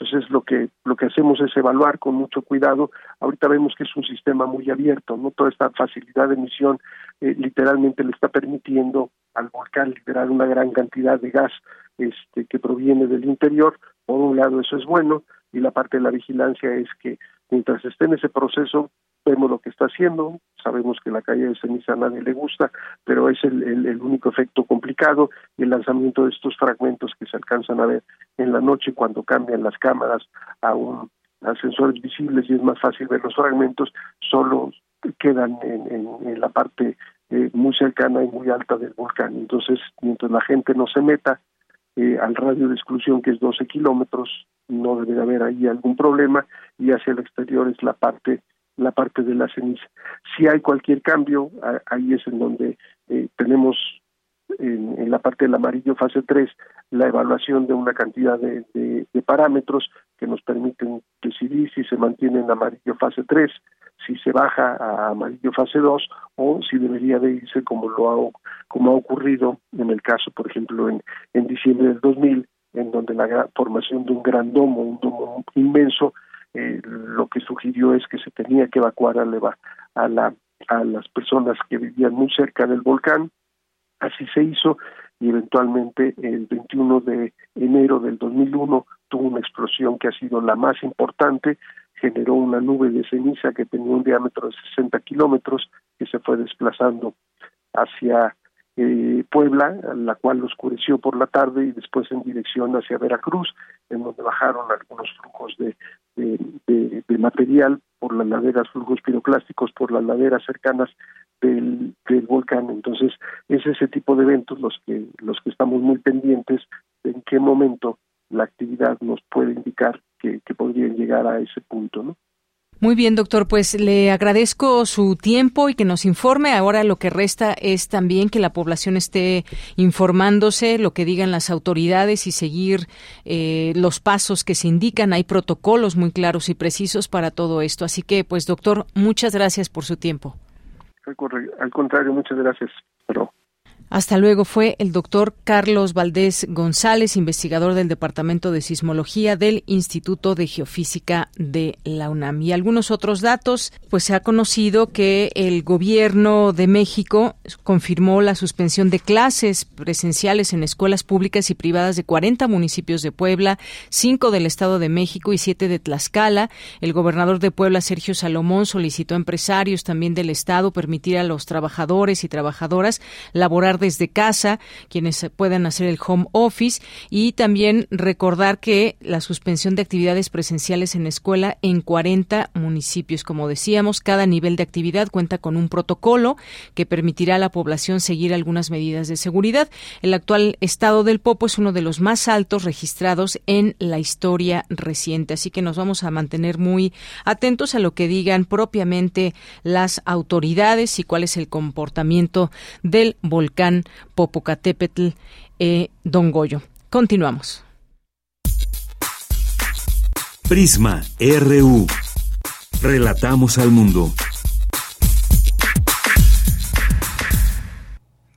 Entonces lo que lo que hacemos es evaluar con mucho cuidado. Ahorita vemos que es un sistema muy abierto, no toda esta facilidad de emisión eh, literalmente le está permitiendo al volcán liberar una gran cantidad de gas este, que proviene del interior. Por un lado eso es bueno y la parte de la vigilancia es que mientras esté en ese proceso vemos lo que está haciendo, sabemos que la calle de ceniza a nadie le gusta, pero es el, el, único efecto complicado y el lanzamiento de estos fragmentos que se alcanzan a ver en la noche cuando cambian las cámaras a un a sensores visibles y es más fácil ver los fragmentos, solo quedan en, en, la parte eh, muy cercana y muy alta del volcán. Entonces, mientras la gente no se meta eh, al radio de exclusión, que es 12 kilómetros, no debe de haber ahí algún problema, y hacia el exterior es la parte la parte de la ceniza. Si hay cualquier cambio, ahí es en donde eh, tenemos en, la parte del amarillo fase 3 la evaluación de una cantidad de, de, parámetros que nos permiten decidir si se mantiene en amarillo fase 3, si se baja a amarillo fase 2 o si debería de irse como lo ha, como ha ocurrido en el caso, por ejemplo, en, en diciembre del 2000, en donde la formación de un gran domo, un domo inmenso, eh, lo que sugirió es que se tenía que evacuar a, a, la, a las personas que vivían muy cerca del volcán. Así se hizo y eventualmente el 21 de enero del 2001 tuvo una explosión que ha sido la más importante, generó una nube de ceniza que tenía un diámetro de 60 kilómetros que se fue desplazando hacia eh, Puebla, la cual oscureció por la tarde y después en dirección hacia Veracruz, en donde bajaron algunos flujos de, de, material por las laderas, flujos piroclásticos por las laderas cercanas del, del, volcán. Entonces, es ese tipo de eventos los que, los que estamos muy pendientes de en qué momento la actividad nos puede indicar que, que podrían llegar a ese punto, ¿no? Muy bien, doctor, pues le agradezco su tiempo y que nos informe. Ahora lo que resta es también que la población esté informándose, lo que digan las autoridades y seguir eh, los pasos que se indican. Hay protocolos muy claros y precisos para todo esto. Así que, pues, doctor, muchas gracias por su tiempo. Al contrario, muchas gracias. Hasta luego fue el doctor Carlos Valdés González, investigador del Departamento de Sismología del Instituto de Geofísica de la UNAM. Y algunos otros datos, pues se ha conocido que el gobierno de México confirmó la suspensión de clases presenciales en escuelas públicas y privadas de 40 municipios de Puebla, 5 del Estado de México y 7 de Tlaxcala. El gobernador de Puebla, Sergio Salomón, solicitó a empresarios también del Estado permitir a los trabajadores y trabajadoras laborar desde casa, quienes puedan hacer el home office y también recordar que la suspensión de actividades presenciales en escuela en 40 municipios. Como decíamos, cada nivel de actividad cuenta con un protocolo que permitirá a la población seguir algunas medidas de seguridad. El actual estado del Popo es uno de los más altos registrados en la historia reciente, así que nos vamos a mantener muy atentos a lo que digan propiamente las autoridades y cuál es el comportamiento del volcán Popocatépetl, eh, Don Goyo. Continuamos. Prisma RU. Relatamos al mundo.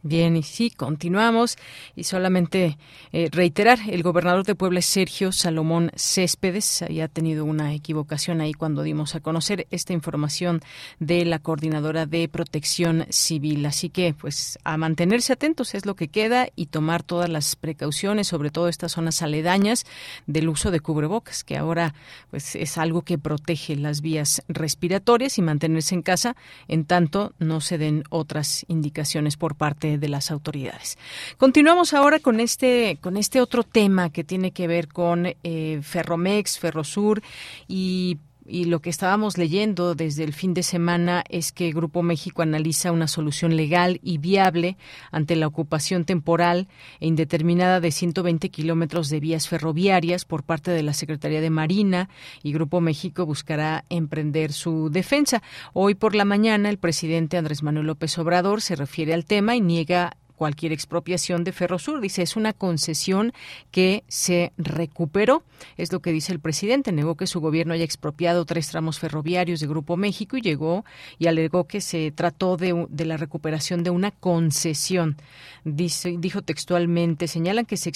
Bien, y sí, continuamos. Y solamente eh, reiterar, el gobernador de Puebla Sergio Salomón Céspedes. Había tenido una equivocación ahí cuando dimos a conocer esta información de la Coordinadora de Protección Civil. Así que, pues, a mantenerse atentos es lo que queda y tomar todas las precauciones, sobre todo estas zonas aledañas del uso de cubrebocas, que ahora, pues, es algo que protege las vías respiratorias y mantenerse en casa en tanto no se den otras indicaciones por parte de las autoridades. Continuamos ahora con este, con este otro tema que tiene que ver con eh, Ferromex, Ferrosur y y lo que estábamos leyendo desde el fin de semana es que Grupo México analiza una solución legal y viable ante la ocupación temporal e indeterminada de 120 kilómetros de vías ferroviarias por parte de la Secretaría de Marina y Grupo México buscará emprender su defensa. Hoy por la mañana el presidente Andrés Manuel López Obrador se refiere al tema y niega cualquier expropiación de Ferrosur. Dice, es una concesión que se recuperó. Es lo que dice el presidente. Negó que su gobierno haya expropiado tres tramos ferroviarios de Grupo México y llegó y alegó que se trató de, de la recuperación de una concesión. Dice, dijo textualmente, señalan que se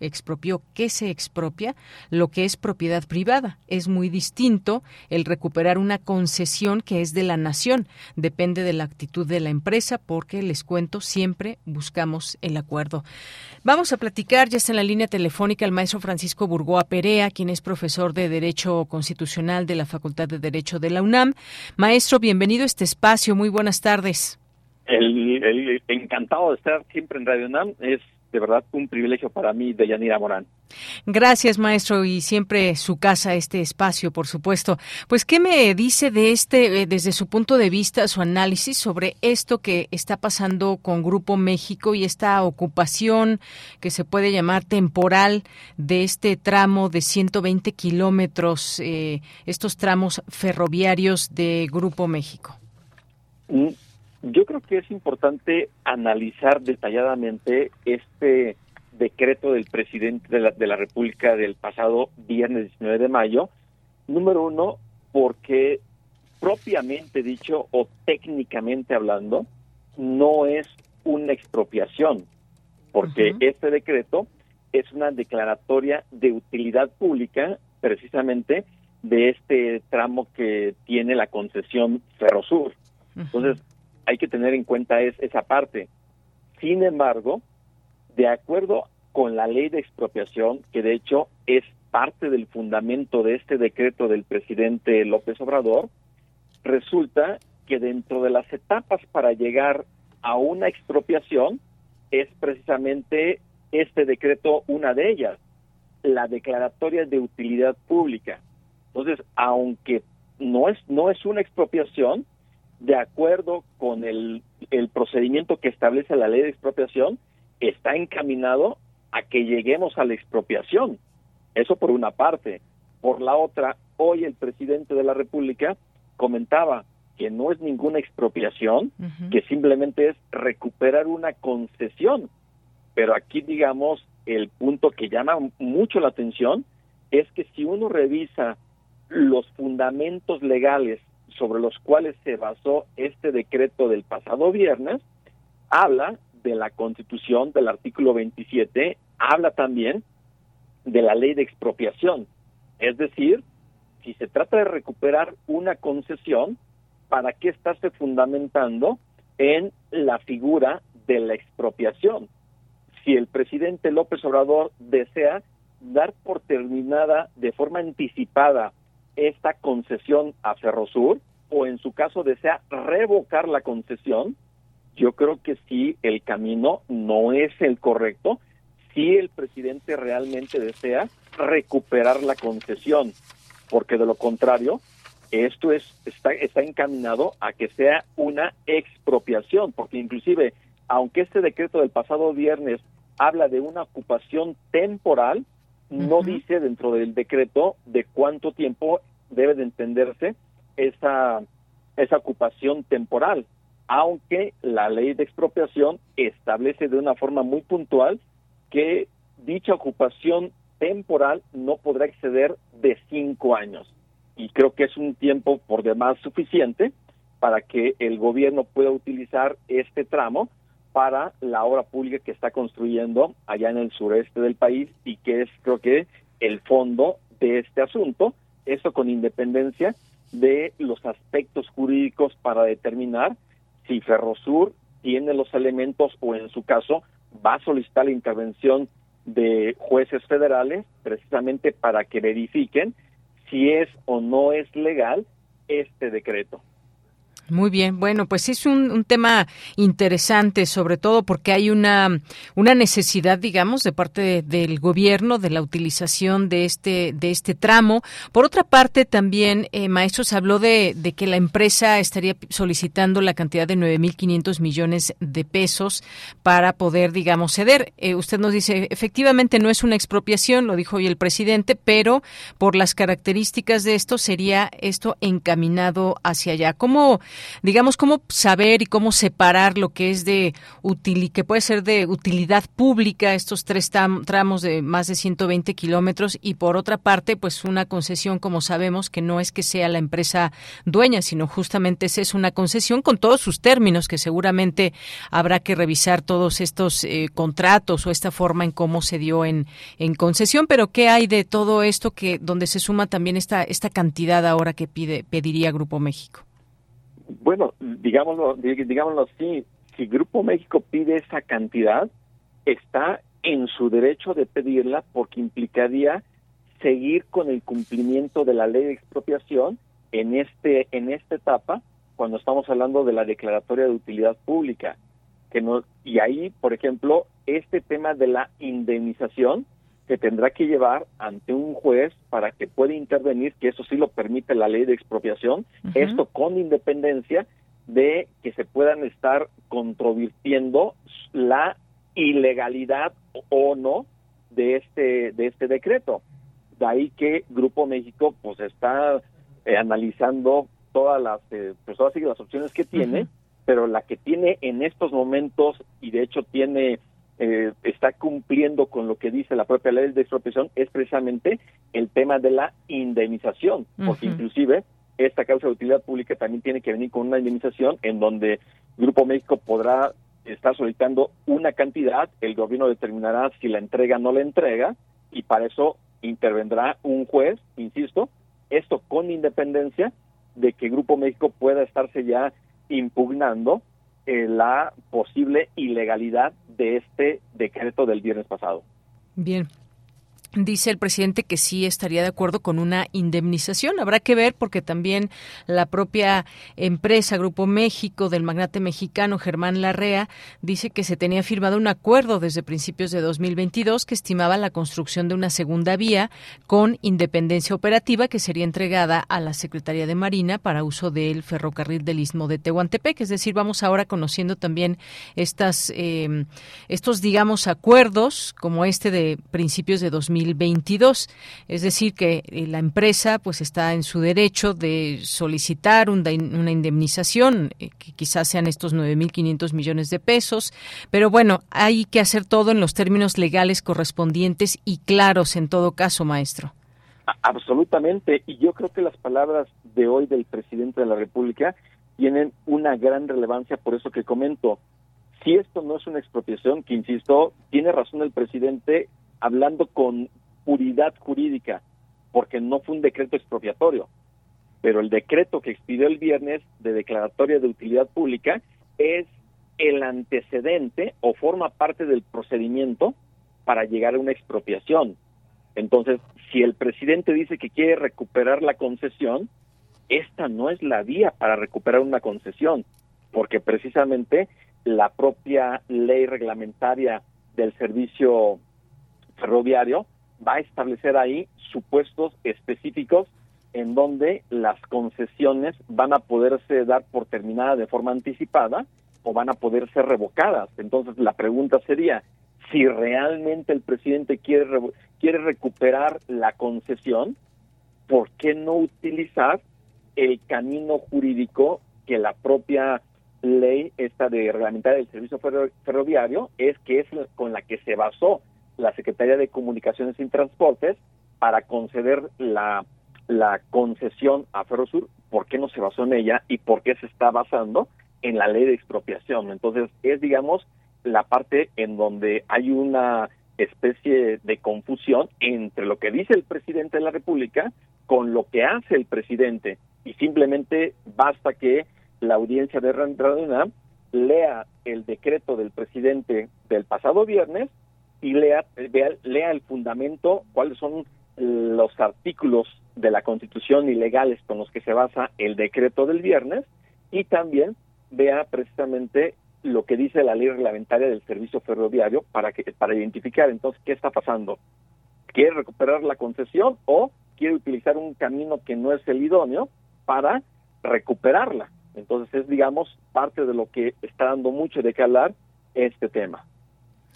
expropió. ¿Qué se expropia? Lo que es propiedad privada. Es muy distinto el recuperar una concesión que es de la nación. Depende de la actitud de la empresa porque, les cuento, siempre buscamos el acuerdo. Vamos a platicar, ya está en la línea telefónica el maestro Francisco Burgoa Perea, quien es profesor de Derecho Constitucional de la Facultad de Derecho de la UNAM. Maestro, bienvenido a este espacio, muy buenas tardes. El, encantado de estar siempre en Radio UNAM, es de verdad un privilegio para mí, Deyanira Morán. Gracias, maestro, y siempre su casa, este espacio, por supuesto. Pues, ¿qué me dice de este, eh, desde su punto de vista, su análisis sobre esto que está pasando con Grupo México y esta ocupación que se puede llamar temporal de este tramo de 120 kilómetros, eh, estos tramos ferroviarios de Grupo México? Mm, Yo creo que es importante analizar detalladamente este decreto del presidente de la, de la República del pasado viernes 19 de mayo. Número uno, porque propiamente dicho o técnicamente hablando, no es una expropiación, porque este decreto es una declaratoria de utilidad pública precisamente de este tramo que tiene la concesión Ferrosur. Entonces, hay que tener en cuenta es, esa parte. Sin embargo, de acuerdo con la ley de expropiación, que de hecho es parte del fundamento de este decreto del presidente López Obrador, resulta que dentro de las etapas para llegar a una expropiación es precisamente este decreto una de ellas, la declaratoria de utilidad pública. Entonces, aunque no es no es una expropiación, de acuerdo con el, el procedimiento que establece la ley de expropiación, está encaminado a que lleguemos a la expropiación. Eso por una parte. Por la otra, hoy el presidente de la República comentaba que no es ninguna expropiación, que simplemente es recuperar una concesión. Pero aquí, digamos, el punto que llama mucho la atención es que si uno revisa los fundamentos legales sobre los cuales se basó este decreto del pasado viernes, habla de la Constitución del artículo 27, habla también de la ley de expropiación. Es decir, si se trata de recuperar una concesión, ¿para qué estarse fundamentando en la figura de la expropiación? Si el presidente López Obrador desea dar por terminada de forma anticipada esta concesión a Ferrosur, o en su caso desea revocar la concesión, yo creo que sí el camino no es el correcto. Si el presidente realmente desea recuperar la concesión, porque de lo contrario, esto es está, está encaminado a que sea una expropiación, porque inclusive, aunque este decreto del pasado viernes habla de una ocupación temporal, no dice dentro del decreto de cuánto tiempo debe de entenderse esa, esa ocupación temporal, aunque la ley de expropiación establece de una forma muy puntual que dicha ocupación temporal no podrá exceder de cinco años. Y creo que es un tiempo por demás suficiente para que el gobierno pueda utilizar este tramo para la obra pública que está construyendo allá en el sureste del país y que es creo que el fondo de este asunto, eso con independencia de los aspectos jurídicos para determinar si Ferrosur tiene los elementos o en su caso va a solicitar la intervención de jueces federales precisamente para que verifiquen si es o no es legal este decreto. Muy bien, bueno, pues es un, tema interesante, sobre todo porque hay una, una necesidad, digamos, de parte del gobierno de la utilización de este, de este tramo. Por otra parte, también, eh, maestro, se habló de, de, que la empresa estaría solicitando la cantidad de 9.500 millones de pesos para poder, digamos, ceder. Eh, usted nos dice, efectivamente no es una expropiación, lo dijo hoy el presidente, pero por las características de esto sería esto encaminado hacia allá. ¿Cómo digamos, cómo saber y cómo separar lo que es de util que puede ser de utilidad pública, estos tres tramos de más de 120 kilómetros, y por otra parte, pues una concesión, como sabemos, que no es que sea la empresa dueña, sino justamente esa es una concesión con todos sus términos, que seguramente habrá que revisar todos estos eh, contratos o esta forma en cómo se dio en, en concesión, pero ¿qué hay de todo esto que donde se suma también esta, esta cantidad ahora que pide, pediría Grupo México? Bueno, digámoslo, digámoslo así, si Grupo México pide esa cantidad, está en su derecho de pedirla porque implicaría seguir con el cumplimiento de la ley de expropiación en este en esta etapa cuando estamos hablando de la declaratoria de utilidad pública que no y ahí por ejemplo este tema de la indemnización se tendrá que llevar ante un juez para que pueda intervenir, que eso sí lo permite la ley de expropiación, esto con independencia de que se puedan estar controvirtiendo la ilegalidad o no de este de este decreto. De ahí que Grupo México pues está eh, analizando todas las eh, pues todas las opciones que tiene, pero la que tiene en estos momentos y de hecho tiene eh, está cumpliendo con lo que dice la propia ley de expropiación es precisamente el tema de la indemnización, porque inclusive esta causa de utilidad pública también tiene que venir con una indemnización en donde Grupo México podrá estar solicitando una cantidad, el gobierno determinará si la entrega o no la entrega y para eso intervendrá un juez, insisto, esto con independencia de que Grupo México pueda estarse ya impugnando eh, la posible ilegalidad de este decreto del viernes pasado. Bien, Dice el presidente que sí estaría de acuerdo con una indemnización. Habrá que ver porque también la propia empresa Grupo México del magnate mexicano Germán Larrea dice que se tenía firmado un acuerdo desde principios de 2022 que estimaba la construcción de una segunda vía con independencia operativa que sería entregada a la Secretaría de Marina para uso del ferrocarril del Istmo de Tehuantepec. Es decir, vamos ahora conociendo también estas, eh, estos, digamos, acuerdos como este de principios de 2022 2022. Es decir, que eh, la empresa pues está en su derecho de solicitar una indemnización, eh, que quizás sean estos 9.500 millones de pesos, pero bueno, hay que hacer todo en los términos legales correspondientes y claros en todo caso, maestro. Absolutamente, y yo creo que las palabras de hoy del presidente de la República tienen una gran relevancia por eso que comento. Si esto no es una expropiación, que insisto, tiene razón el presidente hablando con puridad jurídica, porque no fue un decreto expropiatorio, pero el decreto que expidió el viernes de declaratoria de utilidad pública es el antecedente o forma parte del procedimiento para llegar a una expropiación. Entonces, si el presidente dice que quiere recuperar la concesión, esta no es la vía para recuperar una concesión, porque precisamente la propia ley reglamentaria del servicio ferroviario va a establecer ahí supuestos específicos en donde las concesiones van a poderse dar por terminada de forma anticipada o van a poder ser revocadas. Entonces la pregunta sería, si realmente el presidente quiere, quiere recuperar la concesión, ¿por qué no utilizar el camino jurídico que la propia ley esta de reglamentaria del servicio ferroviario es que es con la que se basó la Secretaría de Comunicaciones y Transportes para conceder la, la concesión a Ferrosur, ¿por qué no se basó en ella y por qué se está basando en la ley de expropiación? Entonces, es, digamos, la parte en donde hay una especie de confusión entre lo que dice el presidente de la República con lo que hace el presidente y simplemente basta que la audiencia de Radio lea el decreto del presidente del pasado viernes y lea, lea el fundamento, cuáles son los artículos de la Constitución y legales con los que se basa el decreto del viernes y también vea precisamente lo que dice la ley reglamentaria del servicio ferroviario para que para identificar entonces qué está pasando. ¿Quiere recuperar la concesión o quiere utilizar un camino que no es el idóneo para recuperarla? Entonces es digamos parte de lo que está dando mucho de qué hablar este tema.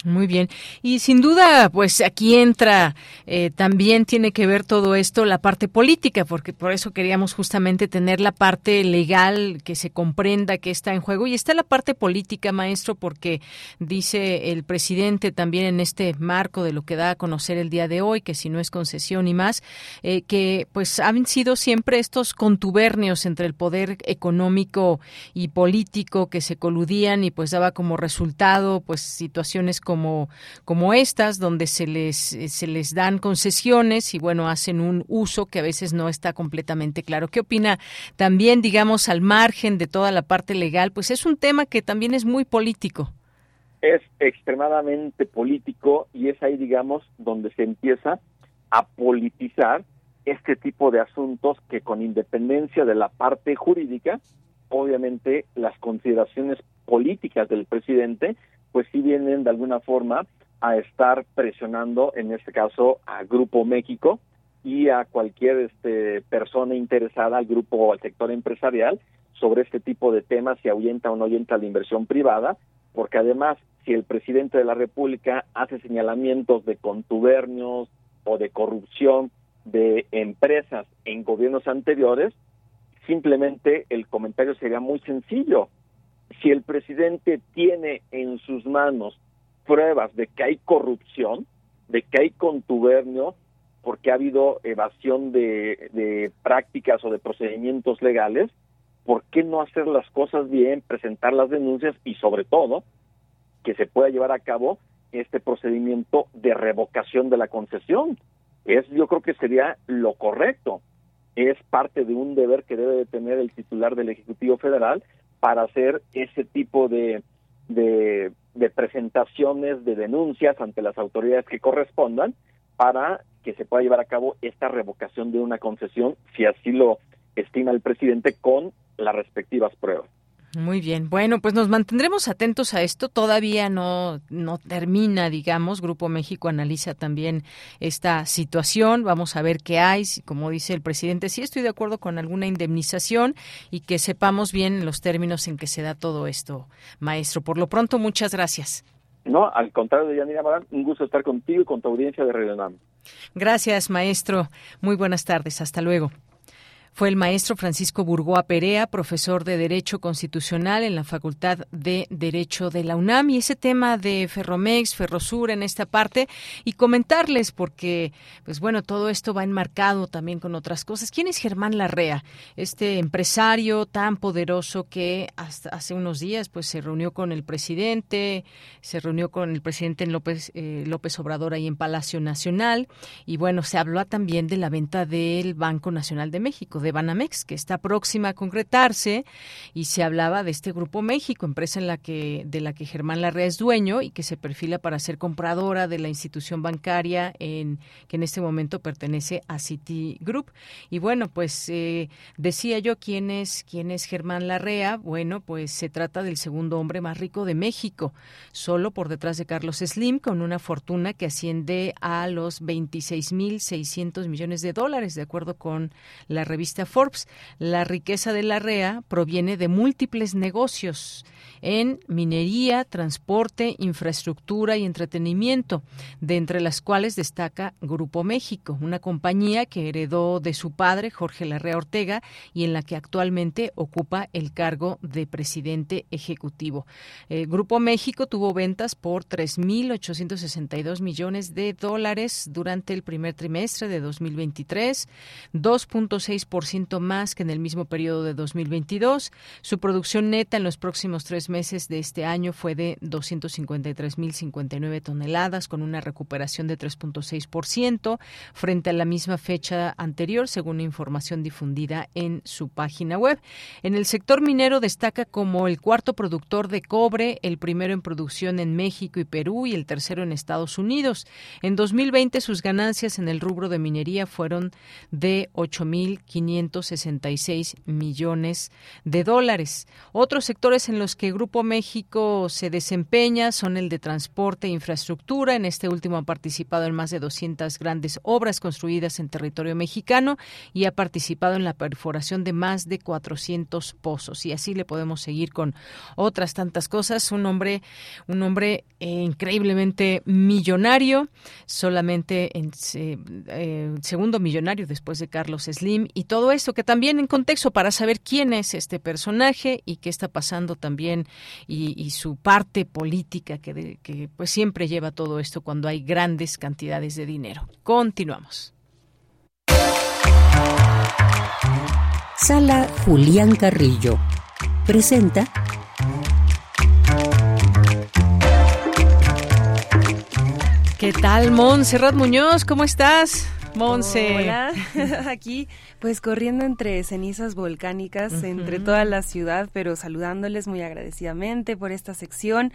Muy bien. Y sin duda, pues aquí entra, eh, también tiene que ver todo esto la parte política, porque por eso queríamos justamente tener la parte legal, que se comprenda que está en juego. Y está la parte política, maestro, porque dice el presidente también en este marco de lo que da a conocer el día de hoy, que si no es concesión y más, eh, que pues han sido siempre estos contubernios entre el poder económico y político que se coludían y pues daba como resultado pues situaciones como como, como estas, donde se les, se les dan concesiones y bueno, hacen un uso que a veces no está completamente claro. ¿Qué opina también, digamos, al margen de toda la parte legal? Pues es un tema que también es muy político. Es extremadamente político y es ahí, digamos, donde se empieza a politizar este tipo de asuntos que con independencia de la parte jurídica, obviamente las consideraciones políticas del presidente pues sí vienen de alguna forma a estar presionando, en este caso, a Grupo México y a cualquier este, persona interesada al grupo o al sector empresarial sobre este tipo de temas, si ahuyenta o no ahuyenta la inversión privada, porque además, si el presidente de la República hace señalamientos de contubernios o de corrupción de empresas en gobiernos anteriores, simplemente el comentario sería muy sencillo si el presidente tiene en sus manos pruebas de que hay corrupción, de que hay contubernio, porque ha habido evasión de, prácticas o de procedimientos legales, ¿por qué no hacer las cosas bien, presentar las denuncias y sobre todo que se pueda llevar a cabo este procedimiento de revocación de la concesión? Es yo creo que sería lo correcto. Es parte de un deber que debe de tener el titular del Ejecutivo Federal para hacer ese tipo de, de, presentaciones, de denuncias ante las autoridades que correspondan para que se pueda llevar a cabo esta revocación de una concesión, si así lo estima el presidente, con las respectivas pruebas. Muy bien. Bueno, pues nos mantendremos atentos a esto. Todavía no, no termina, digamos. Grupo México analiza también esta situación. Vamos a ver qué hay. Como dice el presidente, sí estoy de acuerdo con alguna indemnización y que sepamos bien los términos en que se da todo esto, maestro. Por lo pronto, muchas gracias. No, al contrario de Yanira Marán, un gusto estar contigo y con tu audiencia de Radio. Gracias, maestro. Muy buenas tardes. Hasta luego. Fue el maestro Francisco Burgoa Perea, profesor de Derecho Constitucional en la Facultad de Derecho de la UNAM. Y ese tema de Ferromex, Ferrosur en esta parte, y comentarles, porque, pues bueno, todo esto va enmarcado también con otras cosas. ¿Quién es Germán Larrea? Este empresario tan poderoso que hasta hace unos días pues se reunió con el presidente, se reunió con el presidente López, eh, López Obrador ahí en Palacio Nacional. Y bueno, se habló también de la venta del Banco Nacional de México de Banamex, que está próxima a concretarse, y se hablaba de este Grupo México, empresa en la que, de la que Germán Larrea es dueño y que se perfila para ser compradora de la institución bancaria en, que en este momento pertenece a Citigroup. Y bueno, pues eh, decía yo quién es, quién es Germán Larrea. Bueno, pues se trata del segundo hombre más rico de México, solo por detrás de Carlos Slim, con una fortuna que asciende a los 26.600 millones de dólares, de acuerdo con la revista Forbes. La riqueza de la REA proviene de múltiples negocios en minería, transporte, infraestructura y entretenimiento, de entre las cuales destaca Grupo México, una compañía que heredó de su padre, Jorge Larrea Ortega, y en la que actualmente ocupa el cargo de presidente ejecutivo. Eh, Grupo México tuvo ventas por 3.862 millones de dólares durante el primer trimestre de 2023, 2.6% más que en el mismo periodo de 2022. Su producción neta en los próximos tres meses de este año fue de 253.059 toneladas, con una recuperación de 3.6% frente a la misma fecha anterior, según información difundida en su página web. En el sector minero destaca como el cuarto productor de cobre, el primero en producción en México y Perú y el tercero en Estados Unidos. En 2020 sus ganancias en el rubro de minería fueron de 8.566 millones de dólares. Otros sectores en los que Grupo México se desempeña son el de transporte e infraestructura. En este último ha participado en más de 200 grandes obras construidas en territorio mexicano y ha participado en la perforación de más de 400 pozos. Y así le podemos seguir con otras tantas cosas. Un hombre, un hombre eh, increíblemente millonario, solamente en eh, segundo millonario después de Carlos Slim y todo esto que también en contexto para saber quién es este personaje y qué está pasando también y, y su parte política que, de, que pues siempre lleva todo esto cuando hay grandes cantidades de dinero. Continuamos. Sala Julián Carrillo presenta ¿Qué tal, Montserrat Muñoz? ¿Cómo estás? Monse. Hola, aquí pues corriendo entre cenizas volcánicas, uh -huh. entre toda la ciudad, pero saludándoles muy agradecidamente por esta sección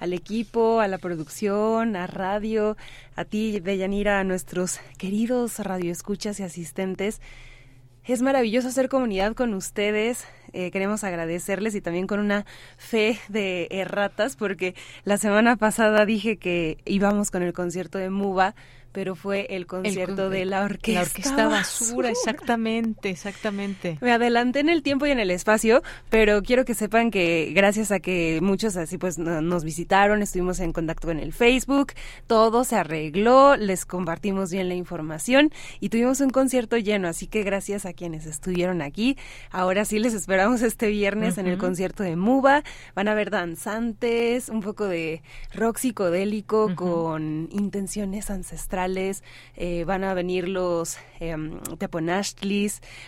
al equipo, a la producción, a radio, a ti, Deyanira, a nuestros queridos radioescuchas y asistentes. Es maravilloso hacer comunidad con ustedes. Eh, queremos agradecerles y también con una fe de erratas, porque la semana pasada dije que íbamos con el concierto de Muba, pero fue el concierto de la orquesta. La orquesta basura, exactamente, exactamente. Me adelanté en el tiempo y en el espacio, pero quiero que sepan que gracias a que muchos así pues nos visitaron, estuvimos en contacto en el Facebook, todo se arregló, les compartimos bien la información y tuvimos un concierto lleno, así que gracias a quienes estuvieron aquí. Ahora sí les esperamos este viernes en el concierto de Muba. Van a ver danzantes, un poco de rock psicodélico con intenciones ancestrales. Eh, van a venir los eh,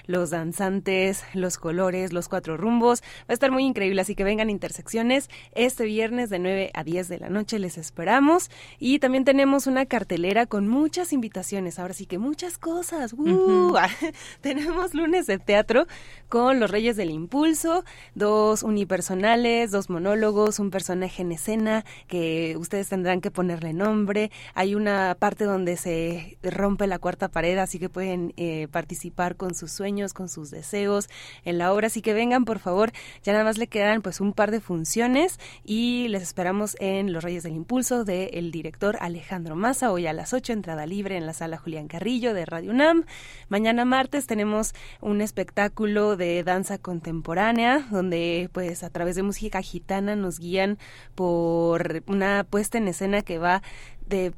los danzantes, los colores, los cuatro rumbos. Va a estar muy increíble, así que vengan intersecciones este viernes de 9 a 10 de la noche. Les esperamos. Y también tenemos una cartelera con muchas invitaciones. Ahora sí que muchas cosas. ¡Uh! tenemos lunes de teatro con Los Reyes del Impulso, dos unipersonales, dos monólogos, un personaje en escena que ustedes tendrán que ponerle nombre. Hay una parte donde se rompe la cuarta pared, así que pueden eh, participar con sus sueños, con sus deseos en la obra. Así que vengan, por favor. Ya nada más le quedan pues un par de funciones y les esperamos en Los Reyes del Impulso del director Alejandro Maza, hoy a las 8, entrada libre en la sala Julián Carrillo de Radio UNAM. Mañana martes tenemos un espectáculo de danza contemporánea, donde pues a través de música gitana nos guían por una puesta en escena que va de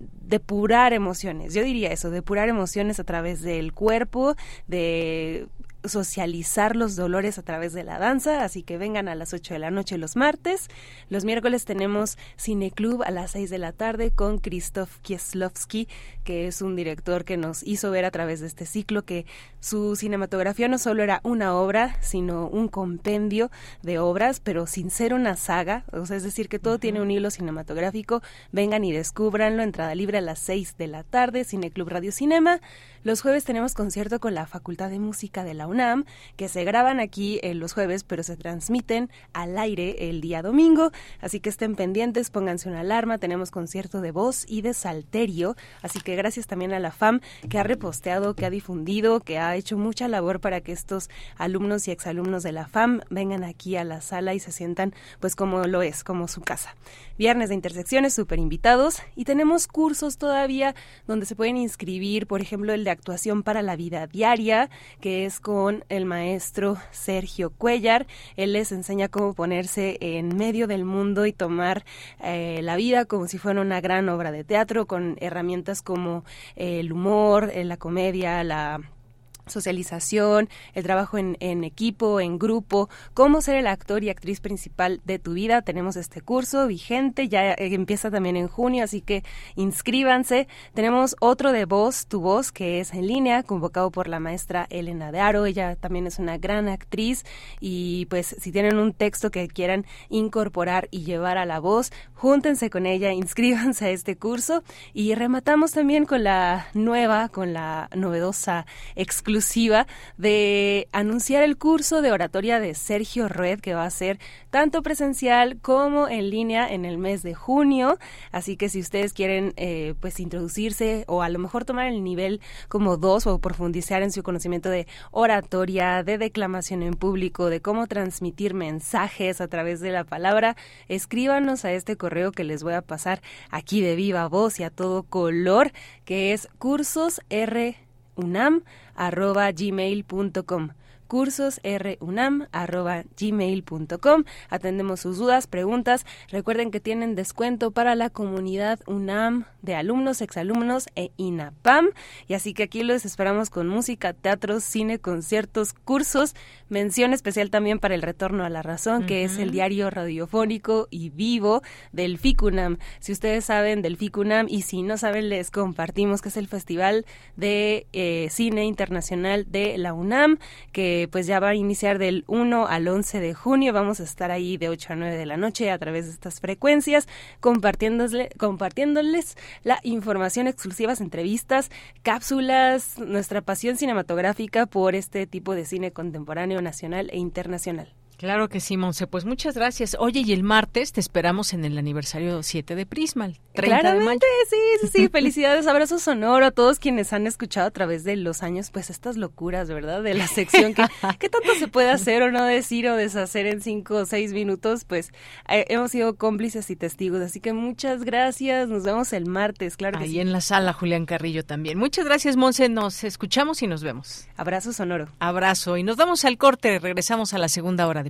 depurar emociones. Yo diría eso, depurar emociones a través del cuerpo, de socializar los dolores a través de la danza, así que vengan a las 8 de la noche los martes. Los miércoles tenemos Cineclub a las 6 de la tarde con Krzysztof Kieslowski, que es un director que nos hizo ver a través de este ciclo que su cinematografía no solo era una obra, sino un compendio de obras, pero sin ser una saga, o sea, es decir, que todo tiene un hilo cinematográfico. Vengan y descúbranlo, entrada libre a las 6 de la tarde, Cineclub Radio Cinema. Los jueves tenemos concierto con la Facultad de Música de la UNAM, que se graban aquí en los jueves, pero se transmiten al aire el día domingo. Así que estén pendientes, pónganse una alarma. Tenemos concierto de voz y de salterio. Así que gracias también a la FAM, que ha reposteado, que ha difundido, que ha hecho mucha labor para que estos alumnos y exalumnos de la FAM vengan aquí a la sala y se sientan, pues, como lo es, como su casa. Viernes de intersecciones, súper invitados. Y tenemos cursos todavía donde se pueden inscribir, por ejemplo, el de actuación para la vida diaria, que es con el maestro Sergio Cuellar. Él les enseña cómo ponerse en medio del mundo y tomar eh, la vida como si fuera una gran obra de teatro, con herramientas como el humor, la comedia, la socialización, el trabajo en, equipo, en grupo, cómo ser el actor y actriz principal de tu vida. Tenemos este curso vigente, ya empieza también en junio, así que inscríbanse. Tenemos otro de voz, tu voz, que es en línea, convocado por la maestra Elena de Aro. Ella también es una gran actriz y pues si tienen un texto que quieran incorporar y llevar a la voz, júntense con ella, inscríbanse a este curso y rematamos también con la nueva, con la novedosa exclusiva de anunciar el curso de oratoria de Sergio Red, que va a ser tanto presencial como en línea en el mes de junio. Así que si ustedes quieren eh, pues introducirse o a lo mejor tomar el nivel como dos o profundizar en su conocimiento de oratoria, de declamación en público, de cómo transmitir mensajes a través de la palabra, escríbanos a este correo que les voy a pasar aquí de viva voz y a todo color, que es cursos R unam arroba gmail.com cursosrunam.gmail.com. Atendemos sus dudas, preguntas. Recuerden que tienen descuento para la comunidad UNAM de alumnos, exalumnos e INAPAM. Y así que aquí los esperamos con música, teatro, cine, conciertos, cursos. Mención especial también para el Retorno a la Razón, que es el diario radiofónico y vivo del FICUNAM. Si ustedes saben del FICUNAM y si no saben, les compartimos que es el Festival de eh, Cine Internacional de la UNAM, que pues ya va a iniciar del 1 al 11 de junio. Vamos a estar ahí de 8 a 9 de la noche a través de estas frecuencias, compartiéndoles, compartiéndoles la información, exclusivas entrevistas, cápsulas, nuestra pasión cinematográfica por este tipo de cine contemporáneo nacional e internacional. Claro que sí, Monse. Pues muchas gracias. Oye, y el martes te esperamos en el aniversario 7 de Prisma, el 30 Claramente, de sí, sí, sí. Felicidades, abrazo sonoro a todos quienes han escuchado a través de los años, pues estas locuras, ¿verdad? De la sección que, ¿qué tanto se puede hacer o no decir o deshacer en cinco o seis minutos? Pues eh, hemos sido cómplices y testigos. Así que muchas gracias. Nos vemos el martes, claro que Ahí sí. en la sala, Julián Carrillo también. Muchas gracias, Monse. Nos escuchamos y nos vemos. Abrazo sonoro. Abrazo. Y nos damos al corte. Regresamos a la segunda hora de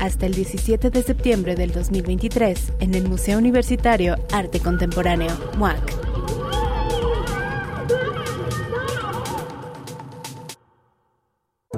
hasta el 17 de septiembre del 2023 en el Museo Universitario Arte Contemporáneo, MUAC.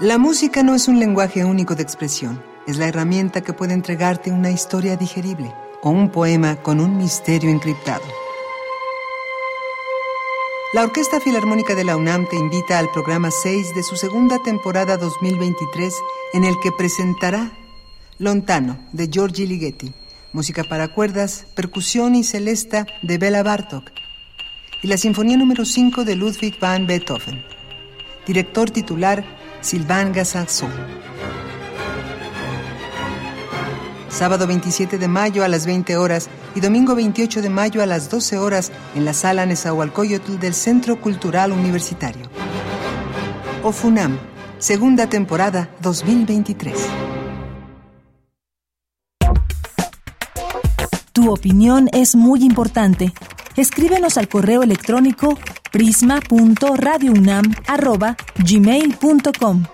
La música no es un lenguaje único de expresión, es la herramienta que puede entregarte una historia digerible o un poema con un misterio encriptado. La Orquesta Filarmónica de la UNAM te invita al programa 6 de su segunda temporada 2023 en el que presentará Lontano de Giorgi Ligeti, música para cuerdas, percusión y celesta de Bela Bartok y la Sinfonía número 5 de Ludwig van Beethoven. Director titular Sylvain Gassaxon. Sábado 27 de mayo a las 20 horas y domingo 28 de mayo a las 12 horas en la sala Nezahualcóyotl del Centro Cultural Universitario. OFUNAM, segunda temporada 2023. Tu opinión es muy importante. Escríbenos al correo electrónico prisma.radiounam@gmail.com.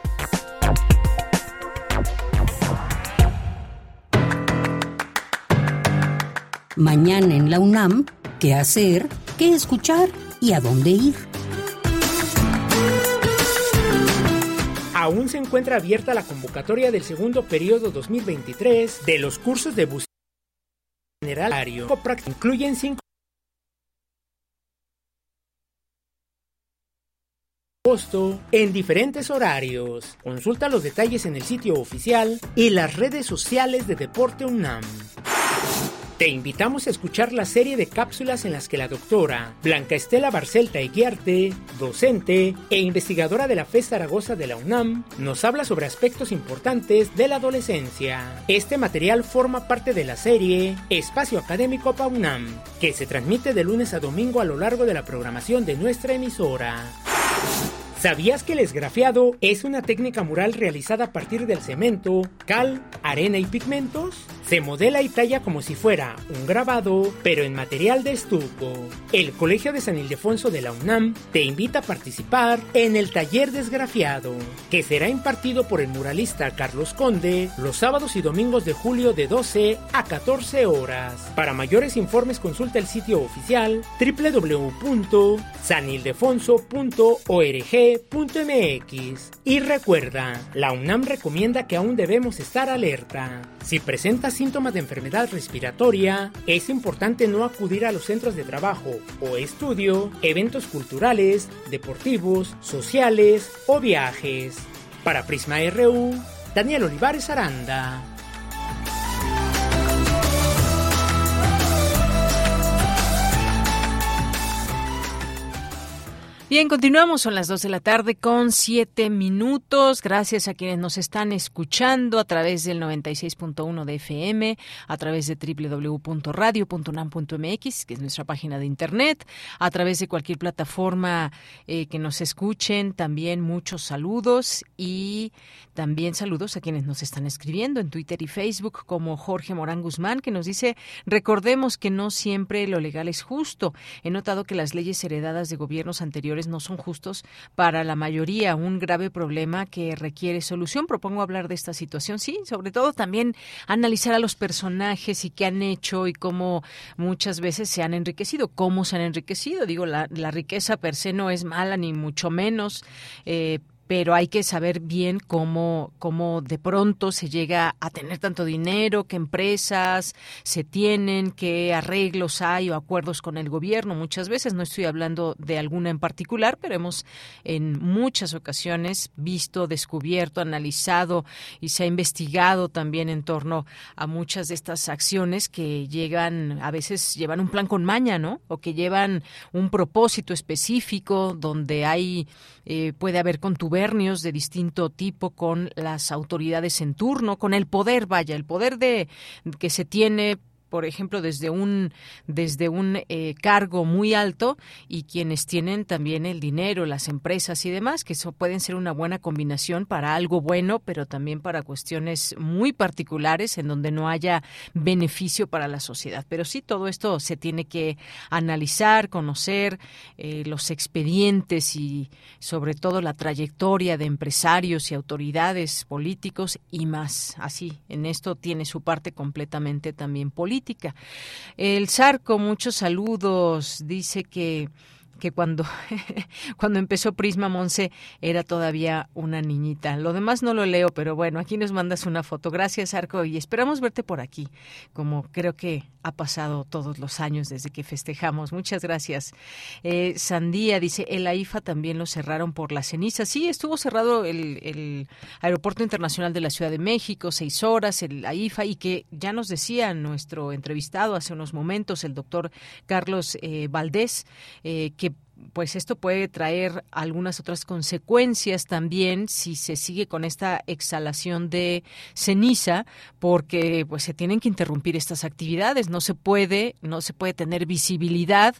Mañana en la UNAM, ¿qué hacer? ¿Qué escuchar? ¿Y a dónde ir? Aún se encuentra abierta la convocatoria del segundo periodo 2023 de los cursos de buceo general. Incluyen cinco agosto en diferentes horarios. Consulta los detalles en el sitio oficial y las redes sociales de Deporte UNAM. Te invitamos a escuchar la serie de cápsulas en las que la doctora Blanca Estela Barcelta Eguiarte, docente e investigadora de la FES Zaragoza de la UNAM, nos habla sobre aspectos importantes de la adolescencia. Este material forma parte de la serie Espacio Académico Pa UNAM, que se transmite de lunes a domingo a lo largo de la programación de nuestra emisora. ¿Sabías que el esgrafiado es una técnica mural realizada a partir del cemento, cal, arena y pigmentos? Se modela y talla como si fuera un grabado, pero en material de estuco. El Colegio de San Ildefonso de la UNAM te invita a participar en el taller desgrafiado, que será impartido por el muralista Carlos Conde los sábados y domingos de julio de 12 a 14 horas. Para mayores informes consulta el sitio oficial www.sanildefonso.org.mx. Y recuerda, la UNAM recomienda que aún debemos estar alerta. Si presentas síntomas de enfermedad respiratoria, es importante no acudir a los centros de trabajo o estudio, eventos culturales, deportivos, sociales o viajes. Para Prisma RU, Daniel Olivares Aranda. Bien, continuamos, son las 2 de la tarde con 7 minutos. Gracias a quienes nos están escuchando a través del 96.1 de FM, a través de www.radio.unam.mx, que es nuestra página de internet, a través de cualquier plataforma eh, que nos escuchen. También muchos saludos y también saludos a quienes nos están escribiendo en Twitter y Facebook, como Jorge Morán Guzmán, que nos dice, recordemos que no siempre lo legal es justo. He notado que las leyes heredadas de gobiernos anteriores no son justos para la mayoría, un grave problema que requiere solución. Propongo hablar de esta situación, sí, sobre todo también analizar a los personajes y qué han hecho y cómo muchas veces se han enriquecido, cómo se han enriquecido. Digo, la, riqueza per se no es mala ni mucho menos. Eh, pero hay que saber bien cómo, cómo de pronto se llega a tener tanto dinero, qué empresas se tienen, qué arreglos hay o acuerdos con el gobierno. Muchas veces, no estoy hablando de alguna en particular, pero hemos en muchas ocasiones visto, descubierto, analizado y se ha investigado también en torno a muchas de estas acciones que llegan, a veces llevan un plan con maña, ¿no? O que llevan un propósito específico donde hay, eh, puede haber contubernios de distinto tipo con las autoridades en turno, con el poder, vaya, el poder de que se tiene por ejemplo, desde un, desde un eh, cargo muy alto y quienes tienen también el dinero, las empresas y demás, que eso pueden ser una buena combinación para algo bueno, pero también para cuestiones muy particulares en donde no haya beneficio para la sociedad. Pero sí, todo esto se tiene que analizar, conocer eh, los expedientes y sobre todo la trayectoria de empresarios y autoridades políticos y más. Así, en esto tiene su parte completamente también política el Zarco, muchos saludos, dice que que cuando, cuando empezó Prisma Monse era todavía una niñita. Lo demás no lo leo, pero bueno, aquí nos mandas una foto. Gracias, Arco, y esperamos verte por aquí, como creo que ha pasado todos los años desde que festejamos. Muchas gracias. Eh, Sandía dice, el AIFA también lo cerraron por la ceniza. Sí, estuvo cerrado el, Aeropuerto Internacional de la Ciudad de México, seis horas, el AIFA, y que ya nos decía nuestro entrevistado hace unos momentos, el doctor Carlos eh, Valdés, eh, que pues esto puede traer algunas otras consecuencias también si se sigue con esta exhalación de ceniza porque pues se tienen que interrumpir estas actividades. No se puede no se puede tener visibilidad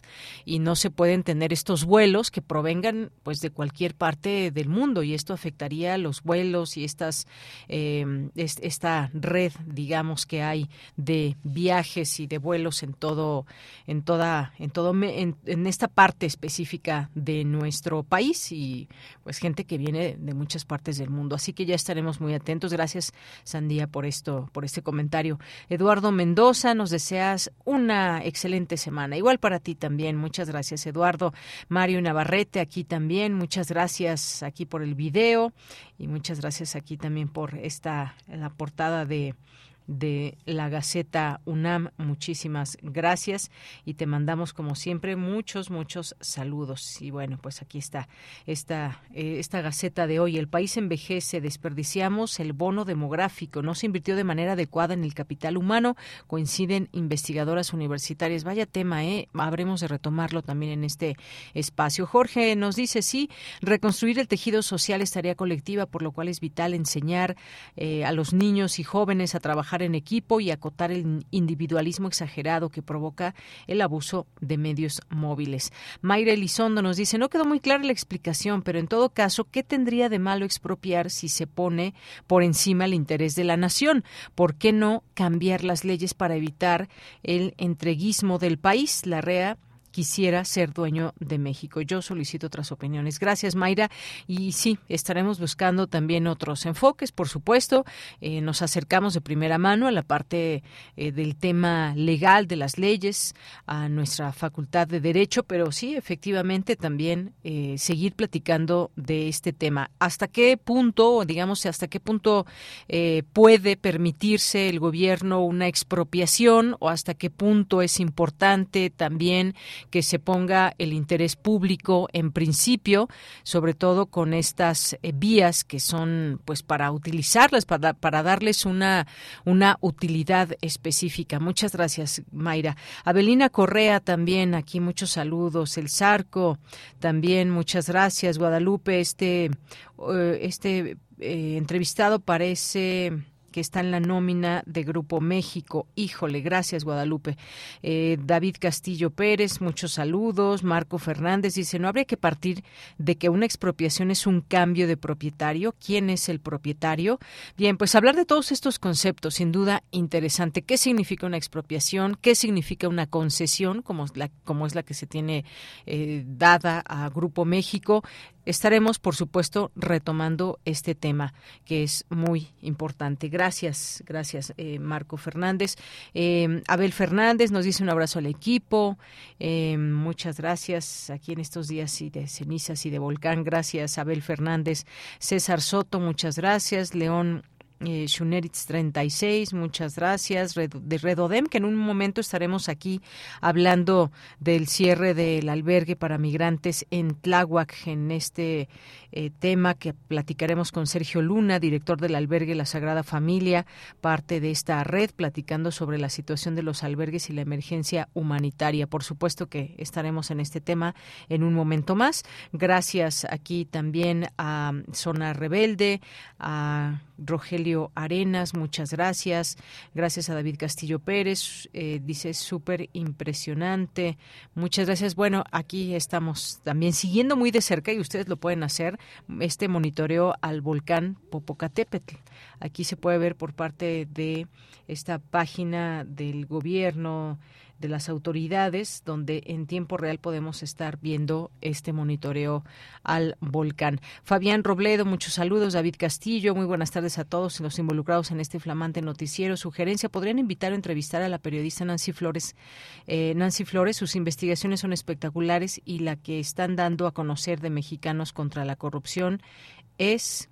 y no se pueden tener estos vuelos que provengan pues de cualquier parte del mundo y esto afectaría los vuelos y estas eh, esta red digamos que hay de viajes y de vuelos en todo en toda en todo en, en esta parte específica de nuestro país y pues gente que viene de muchas partes del mundo. Así que ya estaremos muy atentos. Gracias, Sandía, por esto, por este comentario. Eduardo Mendoza, nos deseas una excelente semana. Igual para ti también. Muchas gracias, Eduardo. Mario Navarrete, aquí también. Muchas gracias aquí por el video y muchas gracias aquí también por esta la portada de de la Gaceta UNAM. Muchísimas gracias y te mandamos como siempre muchos, muchos saludos. Y bueno, pues aquí está esta, eh, esta Gaceta de hoy. El país envejece, desperdiciamos el bono demográfico, no se invirtió de manera adecuada en el capital humano, coinciden investigadoras universitarias. Vaya tema, ¿eh? Habremos de retomarlo también en este espacio. Jorge nos dice, sí, reconstruir el tejido social es tarea colectiva, por lo cual es vital enseñar eh, a los niños y jóvenes a trabajar en equipo y acotar el individualismo exagerado que provoca el abuso de medios móviles. Mayra Elizondo nos dice, no quedó muy clara la explicación, pero en todo caso, ¿qué tendría de malo expropiar si se pone por encima el interés de la nación? ¿Por qué no cambiar las leyes para evitar el entreguismo del país? La REA quisiera ser dueño de México. Yo solicito otras opiniones. Gracias, Mayra. Y sí, estaremos buscando también otros enfoques, por supuesto. Eh, nos acercamos de primera mano a la parte eh, del tema legal de las leyes, a nuestra facultad de Derecho, pero sí, efectivamente, también eh, seguir platicando de este tema. ¿Hasta qué punto, digamos, hasta qué punto puede permitirse el gobierno una expropiación o hasta qué punto es importante también que se ponga el interés público en principio, sobre todo con estas eh, vías que son pues para utilizarlas, para, para darles una, una utilidad específica. Muchas gracias, Mayra. Abelina Correa también, aquí muchos saludos. El Zarco también, muchas gracias. Guadalupe, este, eh, este eh, entrevistado parece que está en la nómina de Grupo México. Híjole, gracias Guadalupe. Eh, David Castillo Pérez, muchos saludos. Marco Fernández dice, no habría que partir de que una expropiación es un cambio de propietario. ¿Quién es el propietario? Bien, pues hablar de todos estos conceptos, sin duda interesante. ¿Qué significa una expropiación? ¿Qué significa una concesión, como, como es la que se tiene eh, dada a Grupo México? Estaremos, por supuesto, retomando este tema que es muy importante. Gracias, gracias, eh, Marco Fernández. Eh, Abel Fernández nos dice un abrazo al equipo. Eh, muchas gracias aquí en estos días y de cenizas y de volcán. Gracias, Abel Fernández. César Soto, muchas gracias. León eh, Shuneritz 36, muchas gracias, de Redodem, que en un momento estaremos aquí hablando del cierre del albergue para migrantes en Tláhuac, en este eh, tema que platicaremos con Sergio Luna, director del albergue La Sagrada Familia, parte de esta red, platicando sobre la situación de los albergues y la emergencia humanitaria. Por supuesto que estaremos en este tema en un momento más. Gracias aquí también a Zona Rebelde, a Rogelio Arenas, muchas gracias. Gracias a David Castillo Pérez, eh, dice súper impresionante. Muchas gracias. Bueno, aquí estamos también siguiendo muy de cerca y ustedes lo pueden hacer este monitoreo al volcán Popocatépetl. Aquí se puede ver por parte de esta página del gobierno de las autoridades, donde en tiempo real podemos estar viendo este monitoreo al volcán. Fabián Robledo, muchos saludos. David Castillo, muy buenas tardes a todos los involucrados en este flamante noticiero. Sugerencia, ¿podrían invitar o entrevistar a la periodista Nancy Flores? Eh, Nancy Flores, sus investigaciones son espectaculares y la que están dando a conocer de mexicanos contra la corrupción es,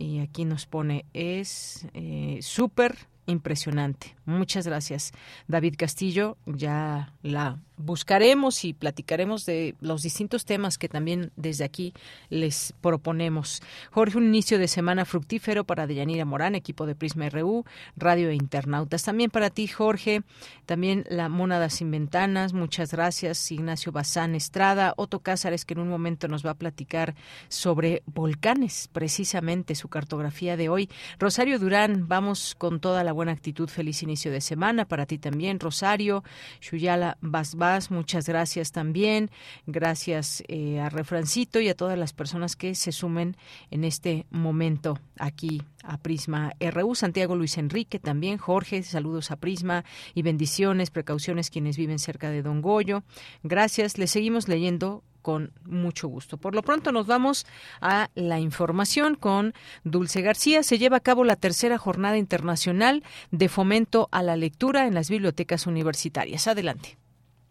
y aquí nos pone, es eh, súper impresionante. Muchas gracias, David Castillo. Ya la buscaremos y platicaremos de los distintos temas que también desde aquí les proponemos. Jorge, un inicio de semana fructífero para Deyanira Morán, equipo de Prisma RU, Radio e Internautas. También para ti, Jorge, también la Mónada Sin Ventanas, muchas gracias. Ignacio Bazán Estrada, Otto Cázares, que en un momento nos va a platicar sobre volcanes, precisamente su cartografía de hoy. Rosario Durán, vamos con toda la buena actitud. Feliz inicio de semana para ti también, Rosario. Shuyala Basbas, muchas gracias también. Gracias eh, a Refrancito y a todas las personas que se sumen en este momento aquí a Prisma RU. Santiago Luis Enrique también. Jorge, saludos a Prisma y bendiciones, precauciones quienes viven cerca de Don Goyo. Gracias. Le seguimos leyendo con mucho gusto. Por lo pronto nos vamos a la información con Dulce García. Se lleva a cabo la tercera jornada internacional de fomento a la lectura en las bibliotecas universitarias. Adelante.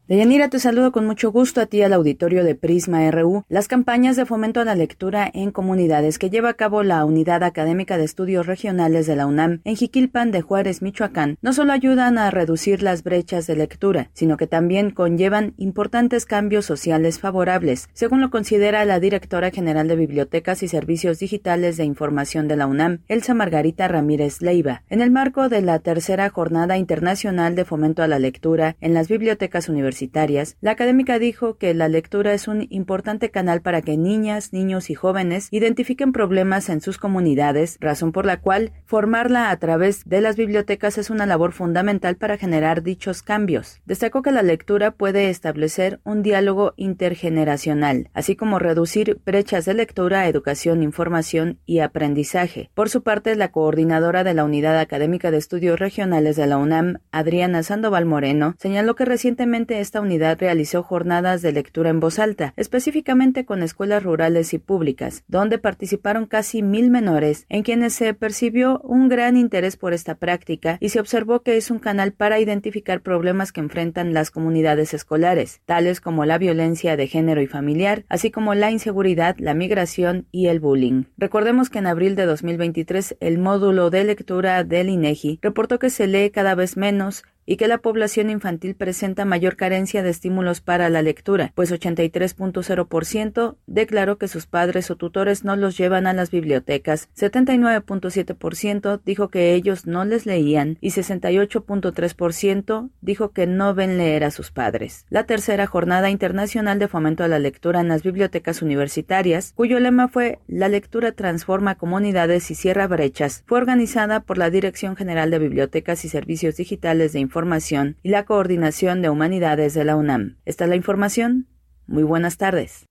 Deyanira, te saludo con mucho gusto a ti al auditorio de Prisma RU. Las campañas de fomento a la lectura en comunidades que lleva a cabo la Unidad Académica de Estudios Regionales de la UNAM en Jiquilpan de Juárez, Michoacán, no solo ayudan a reducir las brechas de lectura, sino que también conllevan importantes cambios sociales favorables, según lo considera la directora general de Bibliotecas y Servicios Digitales de Información de la UNAM, Elsa Margarita Ramírez Leiva. En el marco de la tercera Jornada Internacional de Fomento a la Lectura en las Bibliotecas Universitarias, universitarias, la académica dijo que la lectura es un importante canal para que niñas, niños y jóvenes identifiquen problemas en sus comunidades, razón por la cual formarla a través de las bibliotecas es una labor fundamental para generar dichos cambios. Destacó que la lectura puede establecer un diálogo intergeneracional, así como reducir brechas de lectura, educación, información y aprendizaje. Por su parte, la coordinadora de la Unidad Académica de Estudios Regionales de la UNAM, Adriana Sandoval Moreno, señaló que recientemente esta unidad realizó jornadas de lectura en voz alta, específicamente con escuelas rurales y públicas, donde participaron casi mil menores, en quienes se percibió un gran interés por esta práctica y se observó que es un canal para identificar problemas que enfrentan las comunidades escolares, tales como la violencia de género y familiar, así como la inseguridad, la migración y el bullying. Recordemos que en abril de 2023 el módulo de lectura del INEGI reportó que se lee cada vez menos y que la población infantil presenta mayor carencia de estímulos para la lectura, pues 83.0% declaró que sus padres o tutores no los llevan a las bibliotecas, 79.7% dijo que ellos no les leían y 68.3% dijo que no ven leer a sus padres. La tercera Jornada Internacional de Fomento a la Lectura en las Bibliotecas Universitarias, cuyo lema fue La lectura transforma comunidades y cierra brechas, fue organizada por la Dirección General de Bibliotecas y Servicios Digitales de Información Información y la Coordinación de Humanidades de la UNAM. Esta es la información. Muy buenas tardes.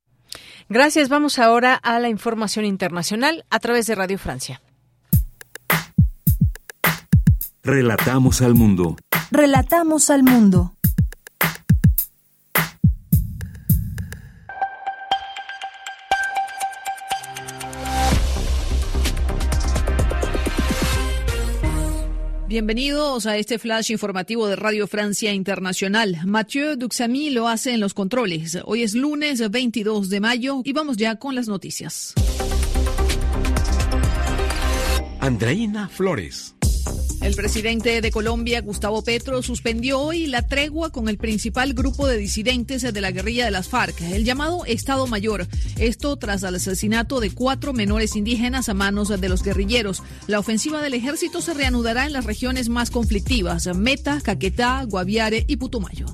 Gracias. Vamos ahora a la información internacional a través de Radio Francia. Relatamos al mundo. Relatamos al mundo. Bienvenidos a este flash informativo de Radio Francia Internacional. Mathieu Duxamy lo hace en los controles. Hoy es lunes 22 de mayo y vamos ya con las noticias. Andreina Flores. El presidente de Colombia, Gustavo Petro, suspendió hoy la tregua con el principal grupo de disidentes de la guerrilla de las FARC, el llamado Estado Mayor. Esto tras el asesinato de cuatro menores indígenas a manos de los guerrilleros. La ofensiva del ejército se reanudará en las regiones más conflictivas, Meta, Caquetá, Guaviare y Putumayo.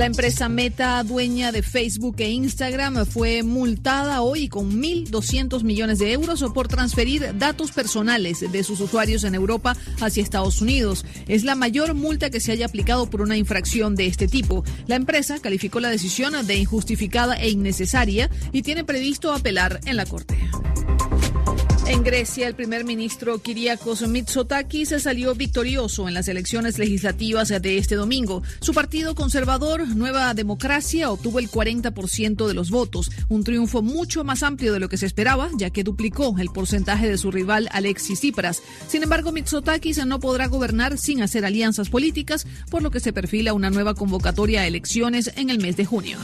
La empresa Meta, dueña de Facebook e Instagram, fue multada hoy con 1.200 millones de euros por transferir datos personales de sus usuarios en Europa hacia Estados Unidos. Es la mayor multa que se haya aplicado por una infracción de este tipo. La empresa calificó la decisión de injustificada e innecesaria y tiene previsto apelar en la Corte. En Grecia, el primer ministro Kyriakos Mitsotakis salió victorioso en las elecciones legislativas de este domingo. Su partido conservador, Nueva Democracia, obtuvo el 40% de los votos, un triunfo mucho más amplio de lo que se esperaba, ya que duplicó el porcentaje de su rival Alexis Tsipras. Sin embargo, Mitsotakis no podrá gobernar sin hacer alianzas políticas, por lo que se perfila una nueva convocatoria a elecciones en el mes de junio.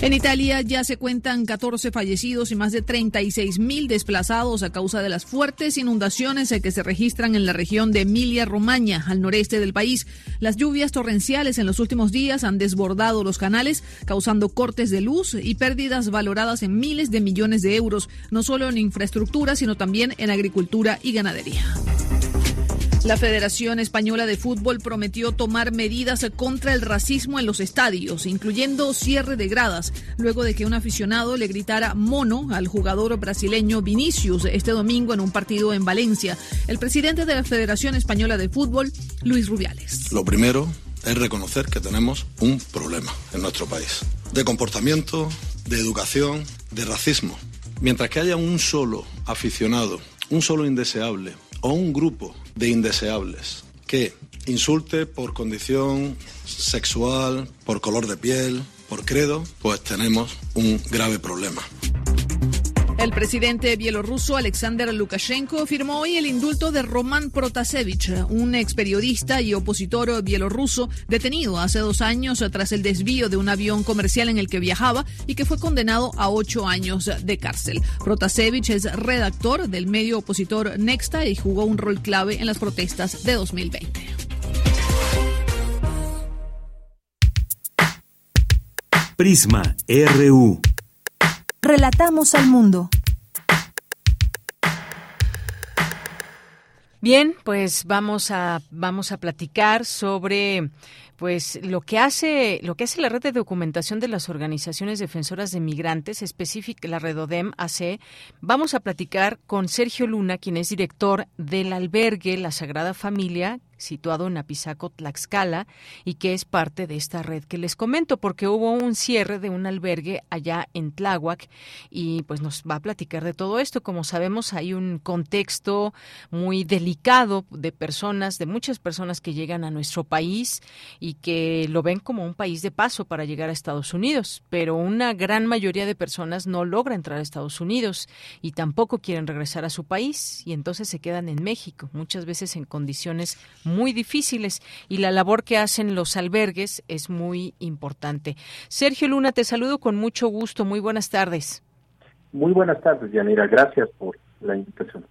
En Italia ya se cuentan 14 fallecidos y más de 36 mil desplazados a causa de las fuertes inundaciones que se registran en la región de Emilia-Romagna, al noreste del país. Las lluvias torrenciales en los últimos días han desbordado los canales, causando cortes de luz y pérdidas valoradas en miles de millones de euros, no solo en infraestructura, sino también en agricultura y ganadería. La Federación Española de Fútbol prometió tomar medidas contra el racismo en los estadios, incluyendo cierre de gradas, luego de que un aficionado le gritara mono al jugador brasileño Vinicius este domingo en un partido en Valencia. El presidente de la Federación Española de Fútbol, Luis Rubiales. Lo primero es reconocer que tenemos un problema en nuestro país, de comportamiento, de educación, de racismo. Mientras que haya un solo aficionado, un solo indeseable o un grupo de indeseables que insulte por condición sexual, por color de piel, por credo, pues tenemos un grave problema. El presidente bielorruso Alexander Lukashenko firmó hoy el indulto de Roman Protasevich, un ex periodista y opositor bielorruso detenido hace dos años tras el desvío de un avión comercial en el que viajaba y que fue condenado a ocho años de cárcel. Protasevich es redactor del medio opositor Nexta y jugó un rol clave en las protestas de 2020. Prisma RU. Relatamos al mundo. Bien, pues vamos a vamos a platicar sobre pues lo que hace lo que hace la red de documentación de las organizaciones defensoras de migrantes, específica la Redodem AC. Vamos a platicar con Sergio Luna, quien es director del albergue La Sagrada Familia, situado en Apizaco, Tlaxcala, y que es parte de esta red que les comento, porque hubo un cierre de un albergue allá en Tláhuac y pues nos va a platicar de todo esto. Como sabemos, hay un contexto muy delicado de personas, de muchas personas que llegan a nuestro país y que lo ven como un país de paso para llegar a Estados Unidos, pero una gran mayoría de personas no logra entrar a Estados Unidos y tampoco quieren regresar a su país y entonces se quedan en México, muchas veces en condiciones muy difíciles y la labor que hacen los albergues es muy importante. Sergio Luna, te saludo con mucho gusto. Muy buenas tardes. Muy buenas tardes, Yanira. Gracias por la invitación.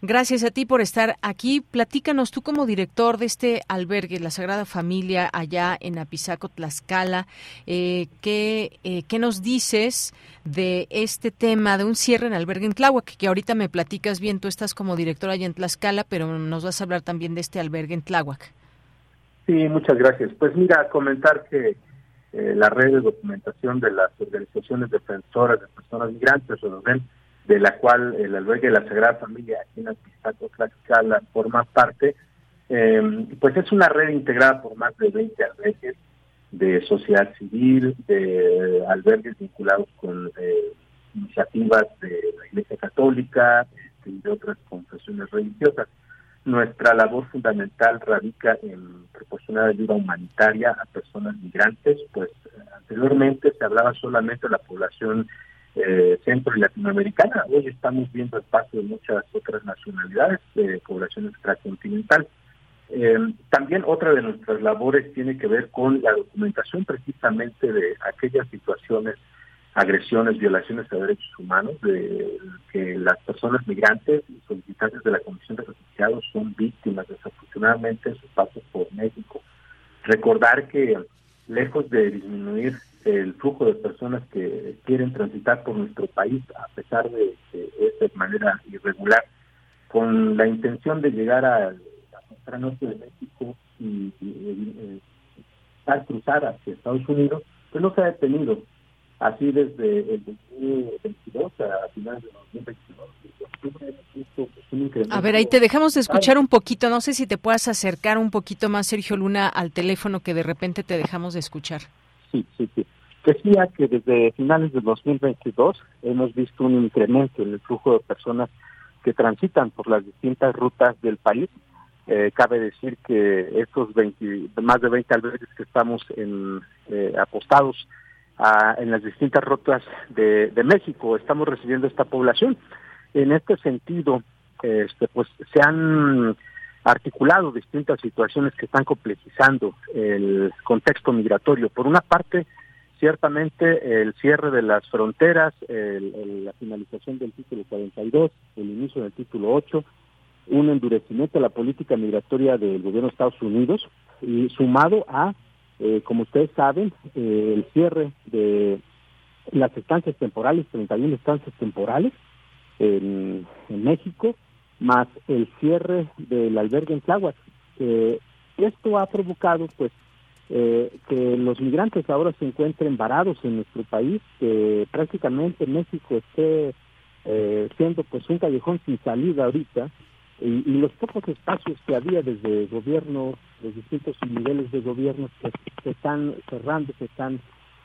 Gracias a ti por estar aquí. Platícanos tú como director de este albergue, la Sagrada Familia, allá en Apizaco, Tlaxcala. Eh, ¿qué, eh, ¿Qué nos dices de este tema de un cierre en albergue en Tláhuac? Que ahorita me platicas bien, tú estás como director allá en Tlaxcala, pero nos vas a hablar también de este albergue en Tláhuac. Sí, muchas gracias. Pues mira, comentar que eh, la red de documentación de las organizaciones defensoras de personas migrantes, o ven de la cual el albergue de la Sagrada Familia aquí en Apizaco, Tlaxcala, forma parte, eh, pues es una red integrada por más de 20 albergues de sociedad civil, de albergues vinculados con eh, iniciativas de la Iglesia Católica este, y de otras confesiones religiosas. Nuestra labor fundamental radica en proporcionar ayuda humanitaria a personas migrantes, pues anteriormente se hablaba solamente de la población eh, centro y latinoamericana. Hoy estamos viendo el paso de muchas otras nacionalidades, de población extracontinental. Eh, también otra de nuestras labores tiene que ver con la documentación precisamente de aquellas situaciones, agresiones, violaciones a derechos humanos, de que las personas migrantes y solicitantes de la Comisión de Refugiados son víctimas desafortunadamente en sus pasos por México. Recordar que lejos de disminuir el flujo de personas que quieren transitar por nuestro país, a pesar de que es de manera irregular, con la intención de llegar a la norte de México y, al cruzar hacia Estados Unidos, pues no se ha detenido. Así desde el 2022 a finales de 2022. A ver, ahí te dejamos de escuchar un poquito. No sé si te puedas acercar un poquito más, Sergio Luna, al teléfono que de repente te dejamos de escuchar. Sí, sí, sí. Decía que desde finales de 2022 hemos visto un incremento en el flujo de personas que transitan por las distintas rutas del país. Eh, cabe decir que estos 20, más de 20 albergues que estamos en, eh, apostados en las distintas rutas de, de, México estamos recibiendo esta población. En este sentido, este, pues se han articulado distintas situaciones que están complejizando el contexto migratorio. Por una parte, ciertamente el cierre de las fronteras, la finalización del título 42, el inicio del título 8, un endurecimiento de la política migratoria del gobierno de Estados Unidos y sumado a, eh, como ustedes saben, eh, el cierre de las estancias temporales, 31 estancias temporales en, México, más el cierre del albergue en Tláhuac. esto ha provocado pues eh, que los migrantes ahora se encuentren varados en nuestro país, que prácticamente México esté eh, siendo pues un callejón sin salida ahorita, y, los pocos espacios que había desde gobierno, los distintos niveles de gobierno que se están cerrando, se están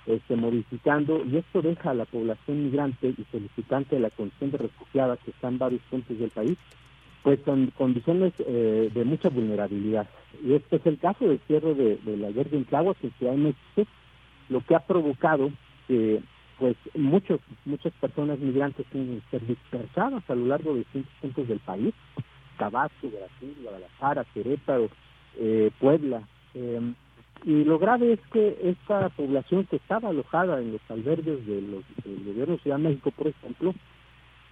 este, modificando, y esto deja a la población migrante y solicitante de la condición de refugiada que está en varios puntos del país, pues con condiciones eh, de mucha vulnerabilidad. Y este es el caso del cierre de, de la guerra en Tláhuac en Ciudad de México, lo que ha provocado que pues muchos, muchas personas migrantes tienen ser dispersadas a lo largo de distintos puntos del país, Tabasco, Brasil, Guadalajara, Querétaro, eh, Puebla. Eh, y lo grave es que esta población que estaba alojada en los albergues de los, del gobierno de Ciudad de México, por ejemplo,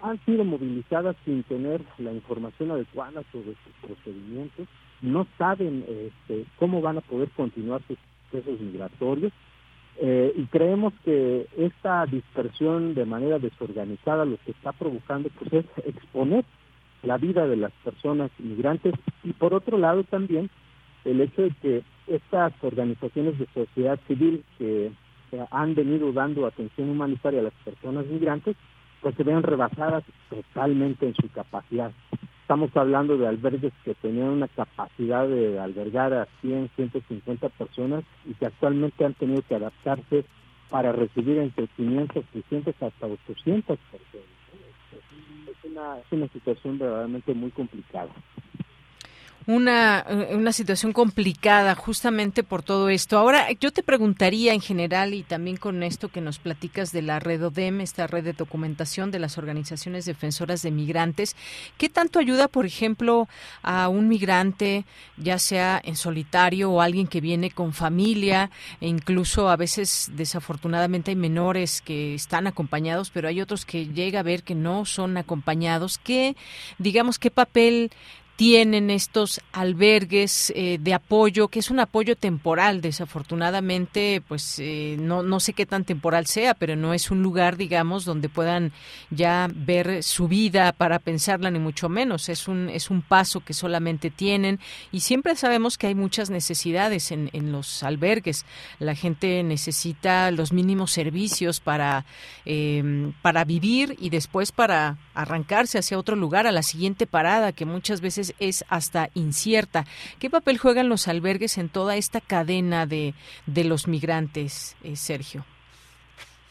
han sido movilizadas sin tener la información adecuada sobre sus procedimientos, no saben este, cómo van a poder continuar sus procesos migratorios eh, y creemos que esta dispersión de manera desorganizada lo que está provocando pues es exponer la vida de las personas migrantes y por otro lado también el hecho de que estas organizaciones de sociedad civil que han venido dando atención humanitaria a las personas migrantes, pues se vean rebasadas totalmente en su capacidad. Estamos hablando de albergues que tenían una capacidad de albergar a 100, 150 personas y que actualmente han tenido que adaptarse para recibir entre 500, 600 hasta 800 personas. Es una, es una situación verdaderamente muy complicada una, eh, una situación complicada justamente por todo esto. Ahora, yo te preguntaría en general y también con esto que nos platicas de la red ODEM, esta red de documentación de las organizaciones defensoras de migrantes, ¿qué tanto ayuda, por ejemplo, a un migrante, ya sea en solitario o alguien que viene con familia, e incluso a veces desafortunadamente hay menores que están acompañados, pero hay otros que llega a ver que no son acompañados? ¿Qué, digamos, qué papel tienen estos albergues eh, de apoyo, que es un apoyo temporal, desafortunadamente, pues eh, no, no sé qué tan temporal sea, pero no es un lugar, digamos, donde puedan ya ver su vida para pensarla, ni mucho menos. Es un, es un paso que solamente tienen y siempre sabemos que hay muchas necesidades en, en los albergues. La gente necesita los mínimos servicios para, em, para vivir y después para arrancarse hacia otro lugar, a la siguiente parada, que muchas veces es hasta incierta. ¿Qué papel juegan los albergues en toda esta cadena de, de los migrantes, eh, Sergio?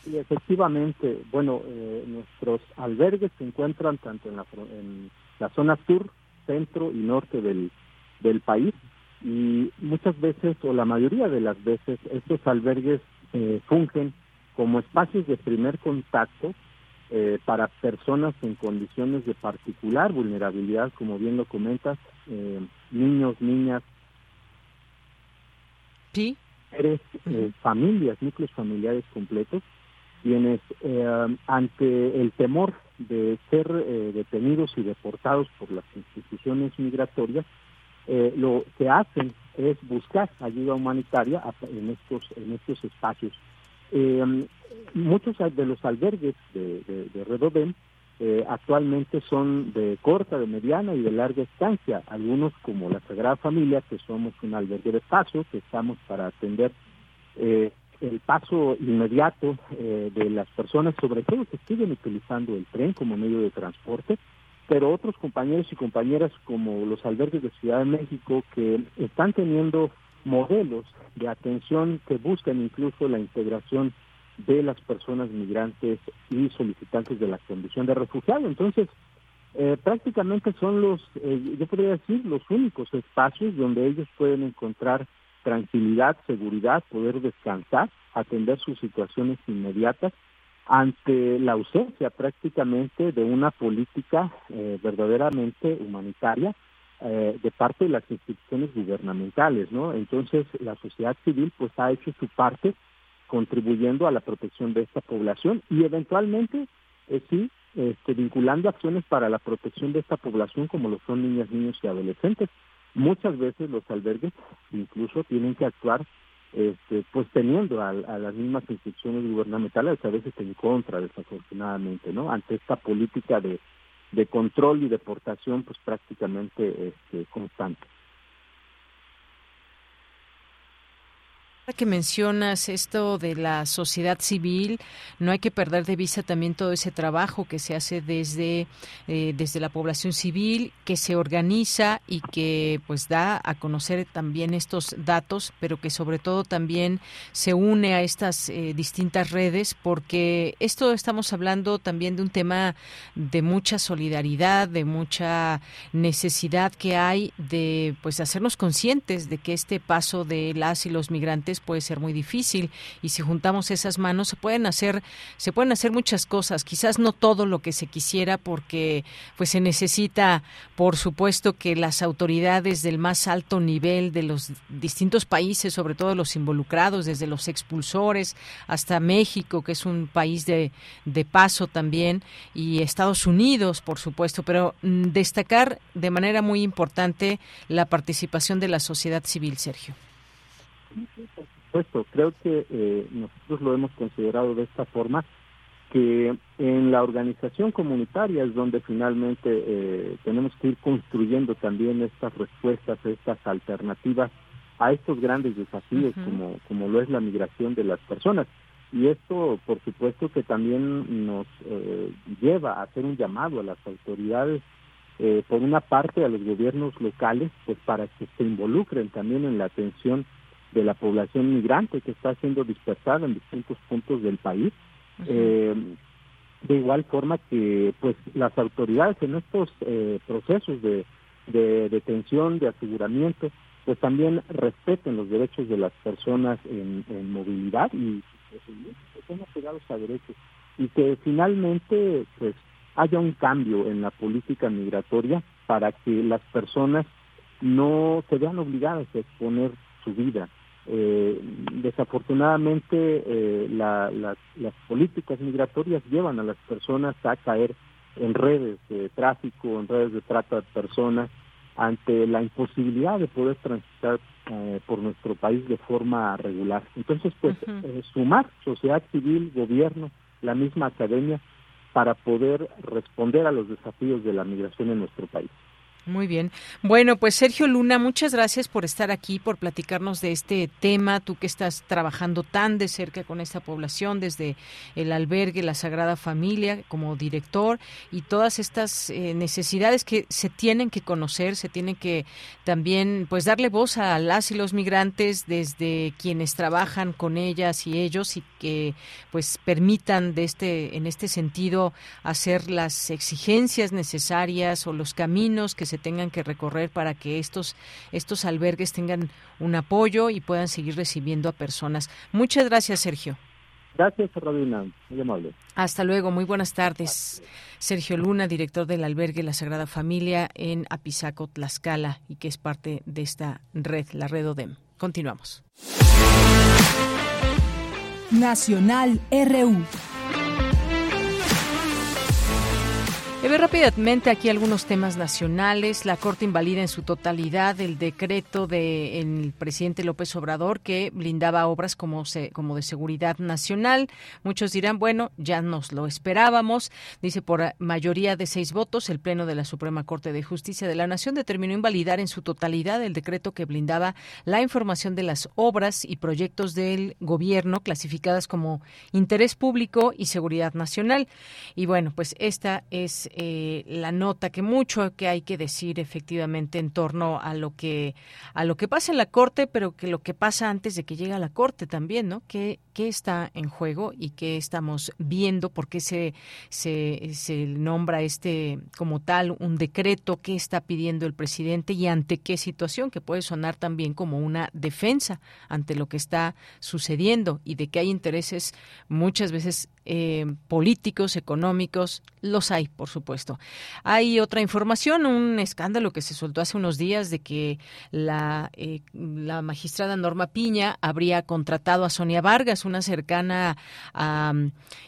Efectivamente, bueno, eh, nuestros albergues se encuentran tanto en la, en la zona sur, centro y norte del, del país y muchas veces o la mayoría de las veces estos albergues eh, fungen como espacios de primer contacto eh, para personas en condiciones de particular vulnerabilidad, como bien lo comentas, eh, niños, niñas, ¿Sí? eh, familias, núcleos familiares completos, quienes ante el temor de ser detenidos y deportados por las instituciones migratorias, lo que hacen es buscar ayuda humanitaria en estos en estos espacios eh, muchos de los albergues de, de, de eh, actualmente son de corta, de mediana y de larga estancia. Algunos como la Sagrada Familia, que somos un albergue de paso, que estamos para atender eh, el paso inmediato eh, de las personas, sobre todo que siguen utilizando el tren como medio de transporte, pero otros compañeros y compañeras como los albergues de Ciudad de México que están teniendo modelos de atención que buscan incluso la integración de las personas migrantes y solicitantes de la condición de refugiado. Entonces, eh, prácticamente son los, eh, yo podría decir, los únicos espacios donde ellos pueden encontrar tranquilidad, seguridad, poder descansar, atender sus situaciones inmediatas ante la ausencia prácticamente de una política eh, verdaderamente humanitaria eh, de parte de las instituciones gubernamentales, ¿no? Entonces la sociedad civil pues ha hecho su parte contribuyendo a la protección de esta población y eventualmente eh, sí este, vinculando acciones para la protección de esta población como lo son niñas, niños y adolescentes. Muchas veces los albergues incluso tienen que actuar este, pues teniendo a, a, las mismas instituciones gubernamentales a veces en contra desafortunadamente, ¿no? Ante esta política de de control y deportación pues prácticamente este, constante. Que mencionas esto de la sociedad civil, no hay que perder de vista también todo ese trabajo que se hace desde, eh, desde la población civil, que se organiza y que pues da a conocer también estos datos, pero que sobre todo también se une a estas eh, distintas redes, porque esto estamos hablando también de un tema de mucha solidaridad, de mucha necesidad que hay de pues hacernos conscientes de que este paso de las y los migrantes puede ser muy difícil y si juntamos esas manos se pueden hacer se pueden hacer muchas cosas, quizás no todo lo que se quisiera porque pues se necesita por supuesto que las autoridades del más alto nivel de los distintos países, sobre todo los involucrados desde los expulsores hasta México, que es un país de, de paso también y Estados Unidos, por supuesto, pero mm, destacar de manera muy importante la participación de la sociedad civil, Sergio. Por supuesto, creo que eh, nosotros lo hemos considerado de esta forma, que en la organización comunitaria es donde finalmente eh, tenemos que ir construyendo también estas respuestas, estas alternativas a estos grandes desafíos como, como lo es la migración de las personas. Y esto, por supuesto, que también nos eh, lleva a hacer un llamado a las autoridades, eh, por una parte a los gobiernos locales, pues para que se involucren también en la atención de la población migrante que está siendo dispersada en distintos puntos del país. Eh, de igual forma que pues las autoridades en estos procesos de, de detención, de aseguramiento, pues también respeten los derechos de las personas en, movilidad y estén apegados a derechos y que finalmente pues haya un cambio en la política migratoria para que las personas no se vean obligadas a exponer su vida. Eh, desafortunadamente eh, las políticas migratorias llevan a las personas a caer en redes de tráfico, en redes de trata de personas, ante la imposibilidad de poder transitar eh, por nuestro país de forma regular. Entonces, pues, eh, sumar sociedad civil, gobierno, la misma academia, para poder responder a los desafíos de la migración en nuestro país. Muy bien. Bueno, pues Sergio Luna, muchas gracias por estar aquí, por platicarnos de este tema. Tú que estás trabajando tan de cerca con esta población, desde el albergue, la Sagrada Familia, como director, y todas estas eh, necesidades que se tienen que conocer, se tienen que también, pues, darle voz a las y los migrantes desde quienes trabajan con ellas y ellos y que, pues, permitan de este, en este sentido, hacer las exigencias necesarias o los caminos que se tengan que recorrer para que estos, estos albergues tengan un apoyo y puedan seguir recibiendo a personas. Muchas gracias, Sergio. Gracias, Radio Muy amable. Hasta luego, muy buenas tardes. Sergio Luna, director del albergue La Sagrada Familia en Apizaco, Tlaxcala, y que es parte de esta red, la red ODEM. Continuamos. Nacional RU. Ve rápidamente aquí algunos temas nacionales. La Corte invalida en su totalidad el decreto del presidente López Obrador que blindaba obras como, se, como de seguridad nacional. Muchos dirán, bueno, ya nos lo esperábamos. Dice, por mayoría de seis votos, el Pleno de la Suprema Corte de Justicia de la Nación determinó invalidar en su totalidad el decreto que blindaba la información de las obras y proyectos del gobierno clasificadas como interés público y seguridad nacional. Y bueno, pues esta es eh, la nota que mucho que hay que decir efectivamente en torno a lo que a lo que pasa en la corte, pero que lo que pasa antes de que llegue a la corte también, ¿no? ¿Qué, qué está en juego y qué estamos viendo? ¿Por qué se, se, nombra este como tal un decreto? ¿Qué está pidiendo el presidente y ante qué situación? Que puede sonar también como una defensa ante lo que está sucediendo y de que hay intereses muchas veces eh, políticos, económicos, los hay, por supuesto. Hay otra información, un escándalo que se soltó hace unos días de que la, eh, la magistrada Norma Piña habría contratado a Sonia Vargas, una cercana a...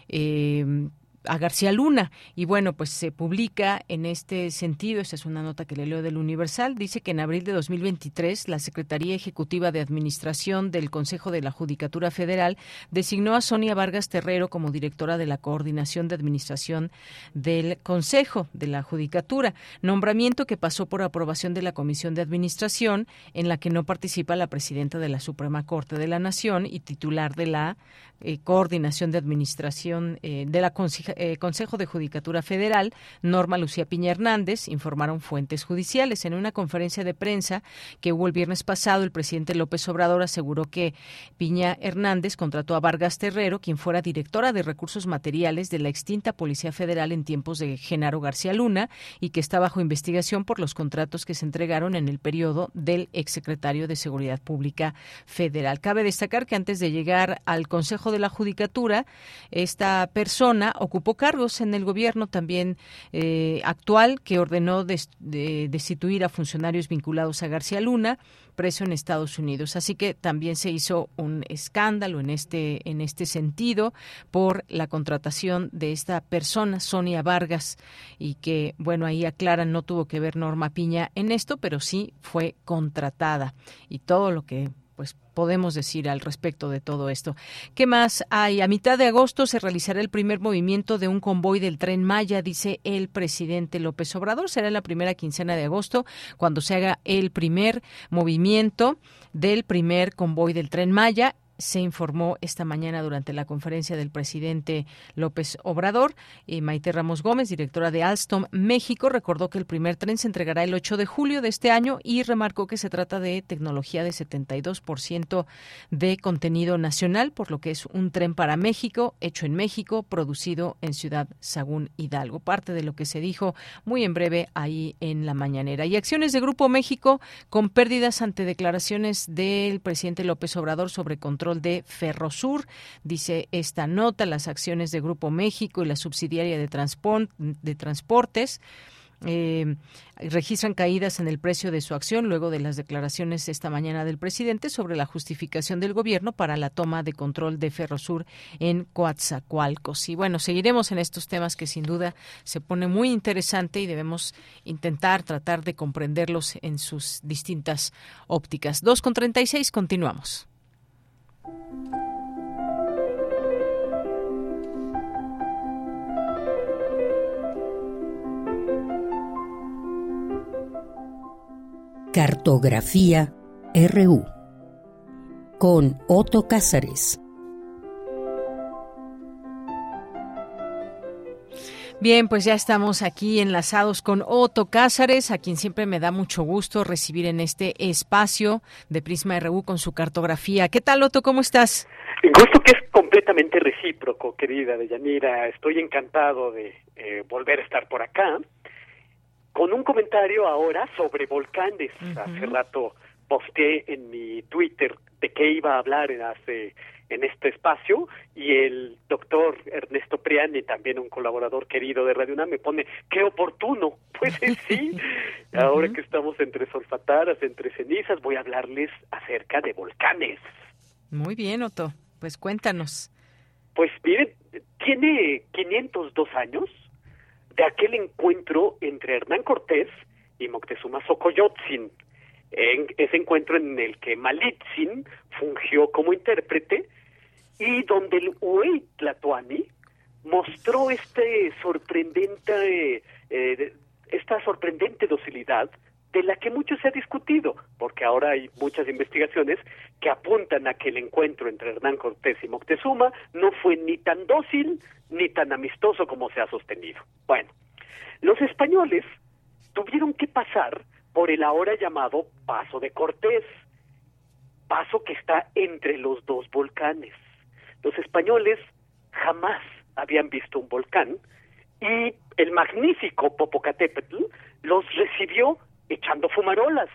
Eh, a García Luna. Y bueno, pues se publica en este sentido, esta es una nota que le leo del Universal, dice que en abril de 2023 la Secretaría Ejecutiva de Administración del Consejo de la Judicatura Federal designó a Sonia Vargas Terrero como directora de la Coordinación de Administración del Consejo de la Judicatura, nombramiento que pasó por aprobación de la Comisión de Administración en la que no participa la presidenta de la Suprema Corte de la Nación y titular de la eh, Coordinación de Administración eh, de la eh, Consejo de Judicatura Federal, Norma Lucía Piña Hernández, informaron fuentes judiciales. En una conferencia de prensa que hubo el viernes pasado, el presidente López Obrador aseguró que Piña Hernández contrató a Vargas Terrero, quien fuera directora de recursos materiales de la extinta Policía Federal en tiempos de Genaro García Luna y que está bajo investigación por los contratos que se entregaron en el periodo del exsecretario de Seguridad Pública Federal. Cabe destacar que antes de llegar al Consejo de la Judicatura, esta persona ocupó cargos en el gobierno también eh, actual que ordenó destituir a funcionarios vinculados a García Luna, preso en Estados Unidos. Así que también se hizo un escándalo en este, en este sentido por la contratación de esta persona, Sonia Vargas, y que, bueno, ahí aclaran, no tuvo que ver Norma Piña en esto, pero sí fue contratada. Y todo lo que pues podemos decir al respecto de todo esto. ¿Qué más hay? A mitad de agosto se realizará el primer movimiento de un convoy del tren Maya, dice el presidente López Obrador. Será la primera quincena de agosto cuando se haga el primer movimiento del primer convoy del tren Maya se informó esta mañana durante la conferencia del presidente López Obrador. y Maite Ramos Gómez, directora de Alstom México, recordó que el primer tren se entregará el 8 de julio de este año y remarcó que se trata de tecnología de 72% de contenido nacional, por lo que es un tren para México, hecho en México, producido en Ciudad Sagún Hidalgo. Parte de lo que se dijo muy en breve ahí en la mañanera. Y acciones de Grupo México con pérdidas ante declaraciones del presidente López Obrador sobre control de Ferrosur. Dice esta nota, las acciones de Grupo México y la subsidiaria de, de transportes. Eh, registran caídas en el precio de su acción luego de las declaraciones esta mañana del presidente sobre la justificación del gobierno para la toma de control de Ferrosur en Coatzacoalcos. Y bueno, seguiremos en estos temas que sin duda se pone muy interesante y debemos intentar tratar de comprenderlos en sus distintas ópticas. 2 con 36, continuamos. Cartografía RU con Otto Cázares. Bien, pues ya estamos aquí enlazados con Otto Cázares, a quien siempre me da mucho gusto recibir en este espacio de Prisma RU con su cartografía. ¿Qué tal, Otto? ¿Cómo estás? Gusto que es completamente recíproco, querida Deyanira. Estoy encantado de eh, volver a estar por acá. Con un comentario ahora sobre volcanes. Hace rato posté en mi Twitter de qué iba a hablar en hace en este espacio y el doctor Ernesto Priani, también un colaborador querido de Radio UNAM, me pone, qué oportuno. Pues sí, ahora que estamos entre solfataras, entre cenizas, voy a hablarles acerca de volcanes. Muy bien, Otto, pues cuéntanos. Pues miren, tiene 502 años de aquel encuentro entre Hernán Cortés y Moctezuma Xocoyotzin, en ese encuentro en el que Malitzin fungió como intérprete y donde el Huey Tlatoani mostró este sorprendente, eh, esta sorprendente docilidad de la que mucho se ha discutido, porque ahora hay muchas investigaciones que apuntan a que el encuentro entre Hernán Cortés y Moctezuma no fue ni tan dócil ni tan amistoso como se ha sostenido. Bueno, los españoles tuvieron que pasar por el ahora llamado Paso de Cortés, paso que está entre los dos volcanes. Los españoles jamás habían visto un volcán y el magnífico Popocatépetl los recibió echando fumarolas.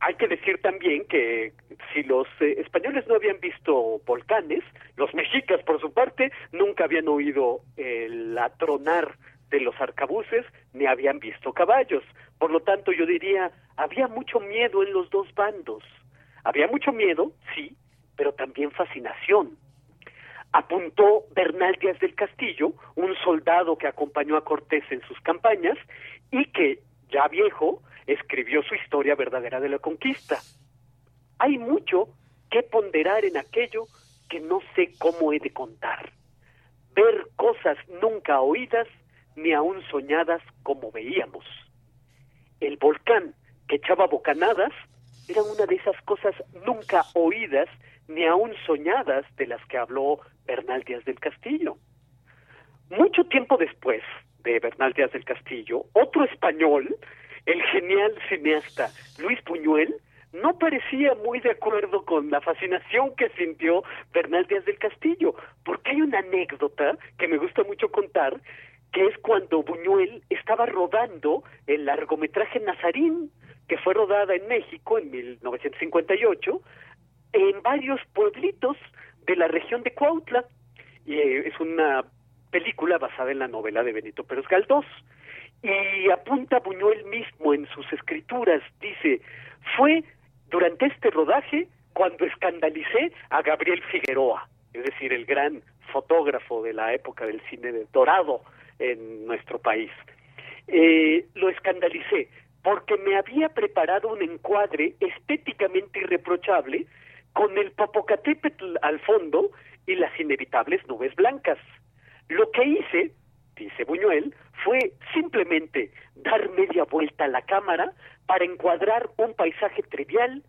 Hay que decir también que si los eh, españoles no habían visto volcanes, los mexicas por su parte nunca habían oído el atronar de los arcabuces ni habían visto caballos. Por lo tanto, yo diría, había mucho miedo en los dos bandos. Había mucho miedo, sí, pero también fascinación apuntó Bernal Díaz del Castillo, un soldado que acompañó a Cortés en sus campañas y que, ya viejo, escribió su historia verdadera de la conquista. Hay mucho que ponderar en aquello que no sé cómo he de contar. Ver cosas nunca oídas ni aún soñadas como veíamos. El volcán que echaba bocanadas era una de esas cosas nunca oídas ni aún soñadas de las que habló Bernal Díaz del Castillo. Mucho tiempo después de Bernal Díaz del Castillo, otro español, el genial cineasta Luis Puñuel, no parecía muy de acuerdo con la fascinación que sintió Bernal Díaz del Castillo, porque hay una anécdota que me gusta mucho contar, que es cuando Buñuel estaba rodando el largometraje Nazarín, que fue rodada en México en 1958, en varios pueblitos de la región de Cuautla. Y eh, es una película basada en la novela de Benito Pérez Galdós. Y apunta Buñuel mismo en sus escrituras, dice, fue durante este rodaje cuando escandalicé a Gabriel Figueroa, es decir, el gran fotógrafo de la época del cine de dorado en nuestro país. Eh, lo escandalicé porque me había preparado un encuadre estéticamente irreprochable con el Popocatépetl al fondo y las inevitables nubes blancas. Lo que hice, dice Buñuel, fue simplemente dar media vuelta a la cámara para encuadrar un paisaje trivial,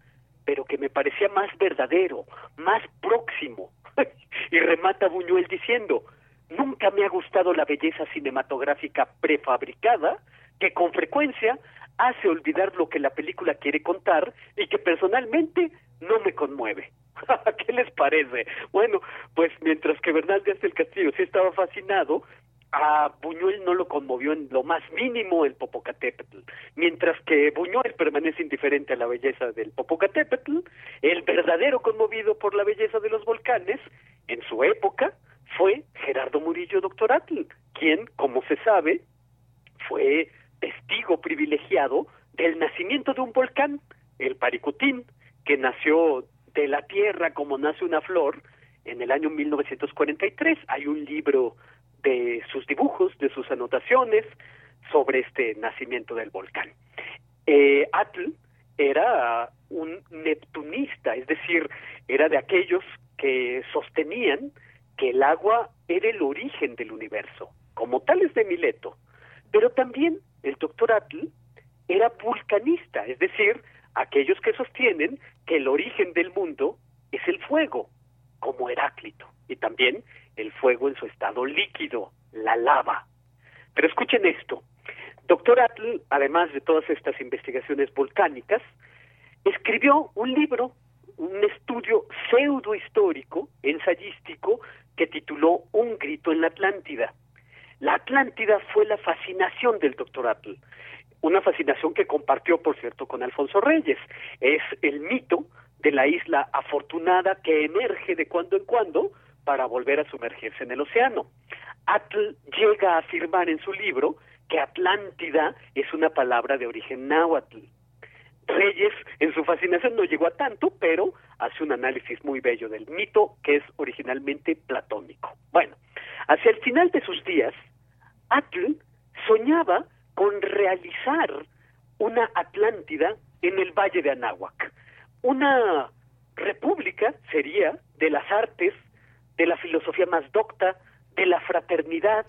pero que me parecía más verdadero, más próximo. y remata Buñuel diciendo, nunca me ha gustado la belleza cinematográfica prefabricada, que con frecuencia hace olvidar lo que la película quiere contar y que personalmente no me conmueve. ¿Qué les parece? Bueno, pues mientras que Bernal Díaz del Castillo sí estaba fascinado, a Buñuel no lo conmovió en lo más mínimo el Popocatépetl. Mientras que Buñuel permanece indiferente a la belleza del Popocatépetl, el verdadero conmovido por la belleza de los volcanes, en su época, fue Gerardo Murillo Doctoratl, quien, como se sabe, fue testigo privilegiado del nacimiento de un volcán, el Paricutín, que nació de la tierra como nace una flor en el año 1943. Hay un libro de sus dibujos, de sus anotaciones sobre este nacimiento del volcán. Eh, Atl era un neptunista, es decir, era de aquellos que sostenían que el agua era el origen del universo, como tales de Mileto. Pero también el doctor Atl era vulcanista, es decir, aquellos que sostienen que el origen del mundo es el fuego, como Heráclito, y también el fuego en su estado líquido, la lava. Pero escuchen esto. Doctor Atl, además de todas estas investigaciones volcánicas, escribió un libro, un estudio pseudo histórico, ensayístico, que tituló Un grito en la Atlántida. La Atlántida fue la fascinación del doctor Atl, una fascinación que compartió, por cierto, con Alfonso Reyes. Es el mito de la isla afortunada que emerge de cuando en cuando para volver a sumergirse en el océano. Atl llega a afirmar en su libro que Atlántida es una palabra de origen náhuatl. Reyes, en su fascinación, no llegó a tanto, pero hace un análisis muy bello del mito que es originalmente platónico. Bueno, hacia el final de sus días, Atl soñaba con realizar una Atlántida en el Valle de Anáhuac. Una república sería de las artes, de la filosofía más docta, de la fraternidad.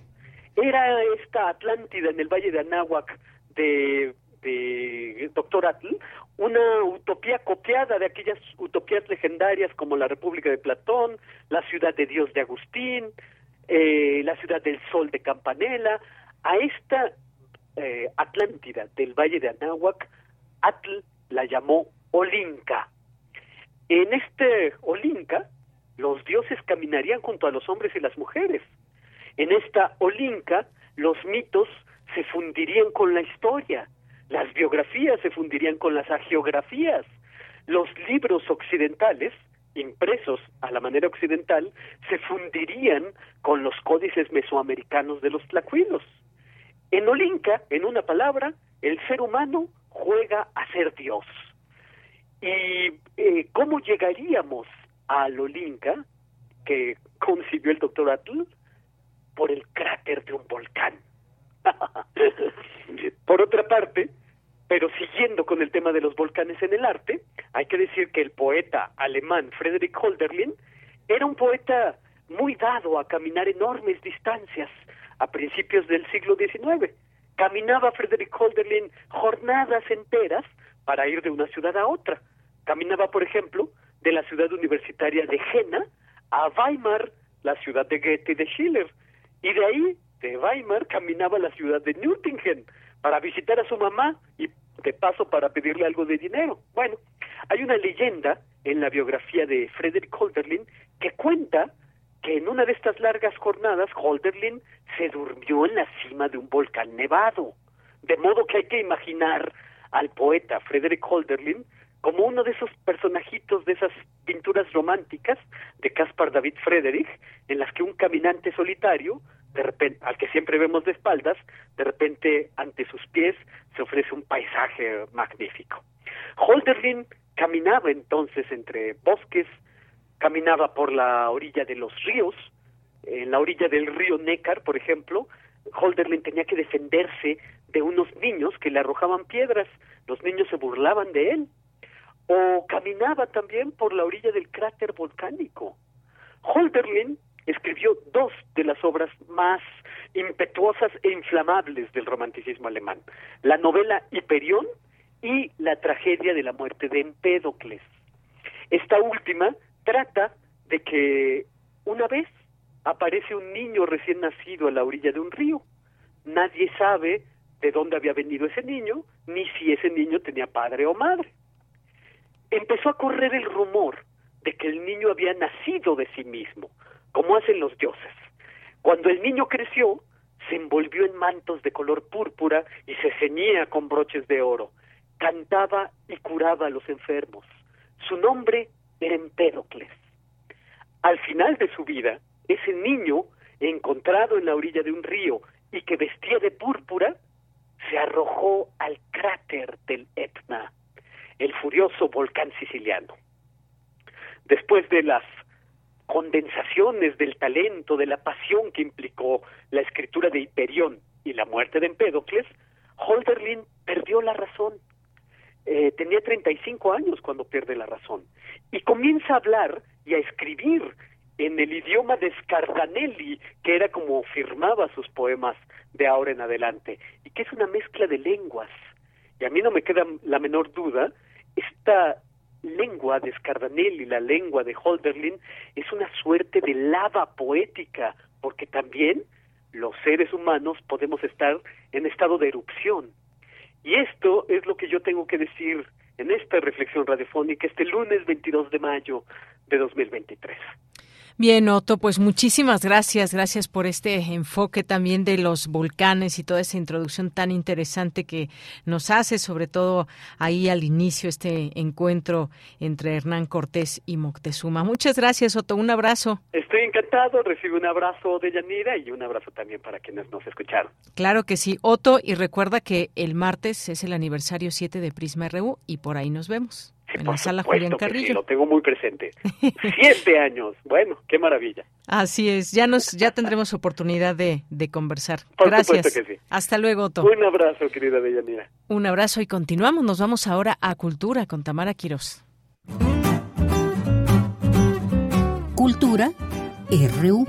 Era esta Atlántida en el Valle de Anáhuac de, de Doctor Atl una utopía copiada de aquellas utopías legendarias como la República de Platón, la ciudad de Dios de Agustín, eh, la ciudad del Sol de Campanella, a esta eh, Atlántida del Valle de Anáhuac, Atl la llamó Olinca. En este Olinca, los dioses caminarían junto a los hombres y las mujeres. En esta Olinca, los mitos se fundirían con la historia, las biografías se fundirían con las agiografías, los libros occidentales impresos a la manera occidental se fundirían con los códices mesoamericanos de los tlacuilos. En Olinca, en una palabra, el ser humano juega a ser Dios. ¿Y eh, cómo llegaríamos al Olinca que concibió el doctor Atl? Por el cráter de un volcán. Por otra parte, pero siguiendo con el tema de los volcanes en el arte, hay que decir que el poeta alemán Friedrich Holderlin era un poeta muy dado a caminar enormes distancias a principios del siglo XIX. Caminaba Friedrich Holderlin jornadas enteras para ir de una ciudad a otra. Caminaba, por ejemplo, de la ciudad universitaria de Jena a Weimar, la ciudad de Goethe y de Schiller. Y de ahí, de Weimar, caminaba a la ciudad de Nürtingen para visitar a su mamá y de paso para pedirle algo de dinero. Bueno, hay una leyenda en la biografía de Frederick Holderlin que cuenta que en una de estas largas jornadas Holderlin se durmió en la cima de un volcán nevado. De modo que hay que imaginar al poeta Frederick Holderlin como uno de esos personajitos de esas pinturas románticas de Caspar David Friedrich, en las que un caminante solitario de repente, al que siempre vemos de espaldas, de repente ante sus pies se ofrece un paisaje magnífico. Holderlin caminaba entonces entre bosques, caminaba por la orilla de los ríos, en la orilla del río Neckar, por ejemplo, Holderlin tenía que defenderse de unos niños que le arrojaban piedras. Los niños se burlaban de él. O caminaba también por la orilla del cráter volcánico. Holderlin escribió dos de las obras más impetuosas e inflamables del romanticismo alemán, la novela Hiperión y la tragedia de la muerte de Empédocles. Esta última trata de que una vez aparece un niño recién nacido a la orilla de un río. Nadie sabe de dónde había venido ese niño, ni si ese niño tenía padre o madre. Empezó a correr el rumor de que el niño había nacido de sí mismo, como hacen los dioses. Cuando el niño creció, se envolvió en mantos de color púrpura y se ceñía con broches de oro. Cantaba y curaba a los enfermos. Su nombre era Empédocles. Al final de su vida, ese niño, encontrado en la orilla de un río y que vestía de púrpura, se arrojó al cráter del Etna, el furioso volcán siciliano. Después de las condensaciones del talento, de la pasión que implicó la escritura de Hiperión y la muerte de Empédocles, Holderlin perdió la razón. Eh, tenía 35 años cuando pierde la razón y comienza a hablar y a escribir en el idioma de Scardanelli, que era como firmaba sus poemas de ahora en adelante, y que es una mezcla de lenguas. Y a mí no me queda la menor duda, esta lengua de Scardanelli, la lengua de Holderlin, es una suerte de lava poética, porque también los seres humanos podemos estar en estado de erupción. Y esto es lo que yo tengo que decir en esta reflexión radiofónica este lunes 22 de mayo de 2023. Bien, Otto, pues muchísimas gracias. Gracias por este enfoque también de los volcanes y toda esa introducción tan interesante que nos hace, sobre todo ahí al inicio, este encuentro entre Hernán Cortés y Moctezuma. Muchas gracias, Otto. Un abrazo. Estoy encantado. Recibo un abrazo de Yanira y un abrazo también para quienes nos escucharon. Claro que sí, Otto. Y recuerda que el martes es el aniversario 7 de Prisma RU y por ahí nos vemos en la sala Julián Carrillo. lo tengo muy presente. Siete años. Bueno, qué maravilla. Así es. Ya nos, ya tendremos oportunidad de, de conversar. Gracias. Que sí. Hasta luego, Otto. Un abrazo, querida Deyanira. Un abrazo y continuamos. Nos vamos ahora a Cultura con Tamara Quiroz. Cultura RU.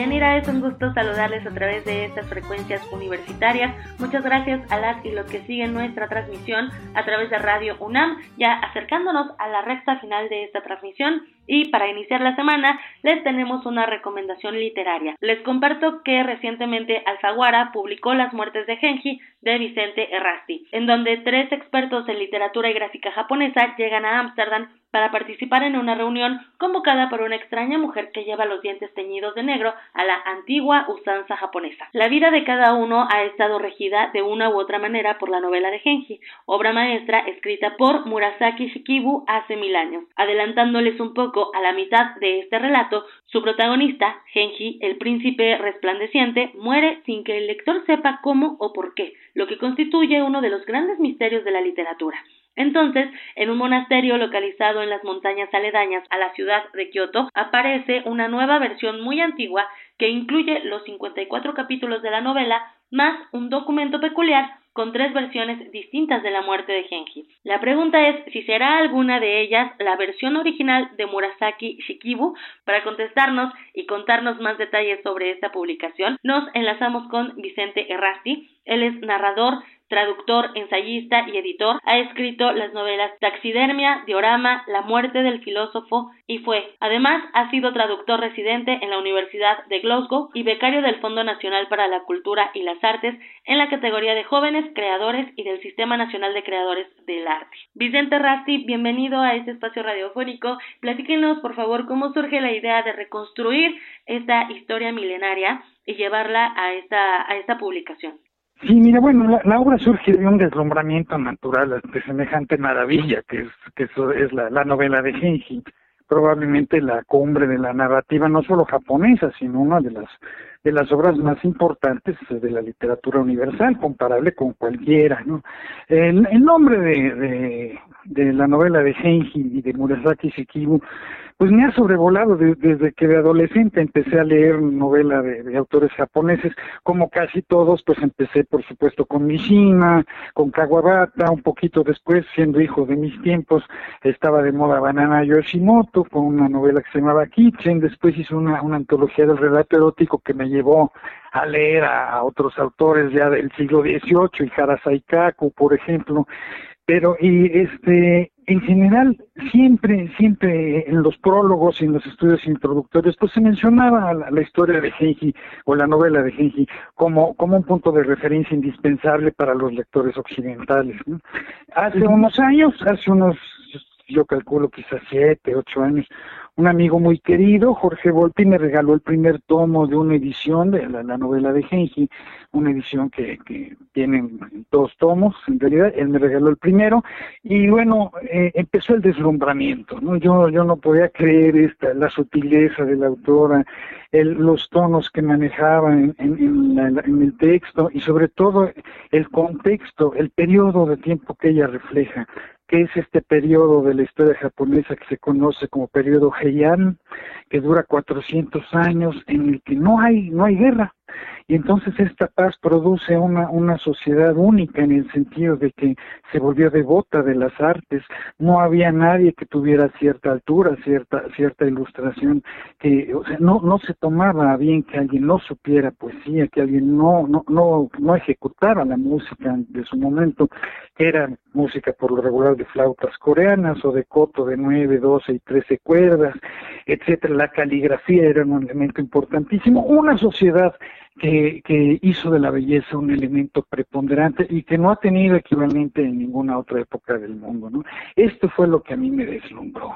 Yanira, es un gusto saludarles a través de estas frecuencias universitarias. Muchas gracias a las y los que siguen nuestra transmisión a través de Radio UNAM, ya acercándonos a la recta final de esta transmisión. Y para iniciar la semana les tenemos una recomendación literaria. Les comparto que recientemente Alfaguara publicó Las muertes de Genji de Vicente Errasti, en donde tres expertos en literatura y gráfica japonesa llegan a Ámsterdam para participar en una reunión convocada por una extraña mujer que lleva los dientes teñidos de negro a la antigua usanza japonesa. La vida de cada uno ha estado regida de una u otra manera por la novela de Genji, obra maestra escrita por Murasaki Shikibu hace mil años. Adelantándoles un poco a la mitad de este relato, su protagonista, Genji, el príncipe resplandeciente, muere sin que el lector sepa cómo o por qué, lo que constituye uno de los grandes misterios de la literatura. Entonces, en un monasterio localizado en las montañas aledañas a la ciudad de Kioto, aparece una nueva versión muy antigua que incluye los 54 capítulos de la novela más un documento peculiar con tres versiones distintas de la muerte de Genji. La pregunta es si será alguna de ellas la versión original de Murasaki Shikibu. Para contestarnos y contarnos más detalles sobre esta publicación, nos enlazamos con Vicente Errasti. Él es narrador, traductor, ensayista y editor, ha escrito las novelas Taxidermia, Diorama, La muerte del filósofo y fue, además, ha sido traductor residente en la Universidad de Glasgow y becario del Fondo Nacional para la Cultura y las Artes en la categoría de jóvenes creadores y del Sistema Nacional de Creadores del Arte. Vicente Rasti, bienvenido a este espacio radiofónico. Platíquenos, por favor, cómo surge la idea de reconstruir esta historia milenaria y llevarla a esta, a esta publicación. Sí, mira, bueno, la, obra surge de un deslumbramiento natural de semejante maravilla que es, que es la, la novela de Genji, probablemente la cumbre de la narrativa no solo japonesa, sino una de las de las obras más importantes de la literatura universal, comparable con cualquiera, ¿no? El, el nombre de, de, de la novela de Genji y de Murasaki Shikibu, pues me ha sobrevolado desde que de adolescente empecé a leer novela de, autores japoneses, como casi todos, pues empecé por supuesto con Mishima, con Kawabata, un poquito después, siendo hijo de mis tiempos, estaba de moda Banana Yoshimoto, con una novela que se llamaba Kitchen, después hizo una, una antología del relato erótico que me llevó a leer a, otros autores ya del siglo XVIII, Ihara Saikaku, por ejemplo, pero y este en general siempre siempre en los prólogos y en los estudios introductorios pues se mencionaba la, historia de Genji o la novela de Genji como como un punto de referencia indispensable para los lectores occidentales hace unos años hace unos yo calculo quizás siete ocho años un amigo muy querido, Jorge Volpi, me regaló el primer tomo de una edición de la, novela de Genji, una edición que, que, tiene dos tomos, en realidad, él me regaló el primero, y bueno, eh, empezó el deslumbramiento, ¿no? Yo, yo no podía creer esta, la sutileza de la autora, el, los tonos que manejaba en, en, en el texto, y sobre todo el contexto, el periodo de tiempo que ella refleja que es este periodo de la historia japonesa que se conoce como periodo Heian, que dura 400 años en el que no hay no hay guerra, y entonces esta paz produce una, una sociedad única en el sentido de que se volvió devota de las artes, no había nadie que tuviera cierta altura, cierta, cierta ilustración, que o sea, no, no se tomaba bien que alguien no supiera poesía, que alguien no, no, no, no ejecutara la música de su momento, que era música por lo regular de flautas coreanas o de coto de nueve, doce y trece cuerdas, etcétera. La caligrafía era un elemento importantísimo. Una sociedad que, que, hizo de la belleza un elemento preponderante y que no ha tenido equivalente en ninguna otra época del mundo. ¿no? Esto fue lo que a mí me deslumbró.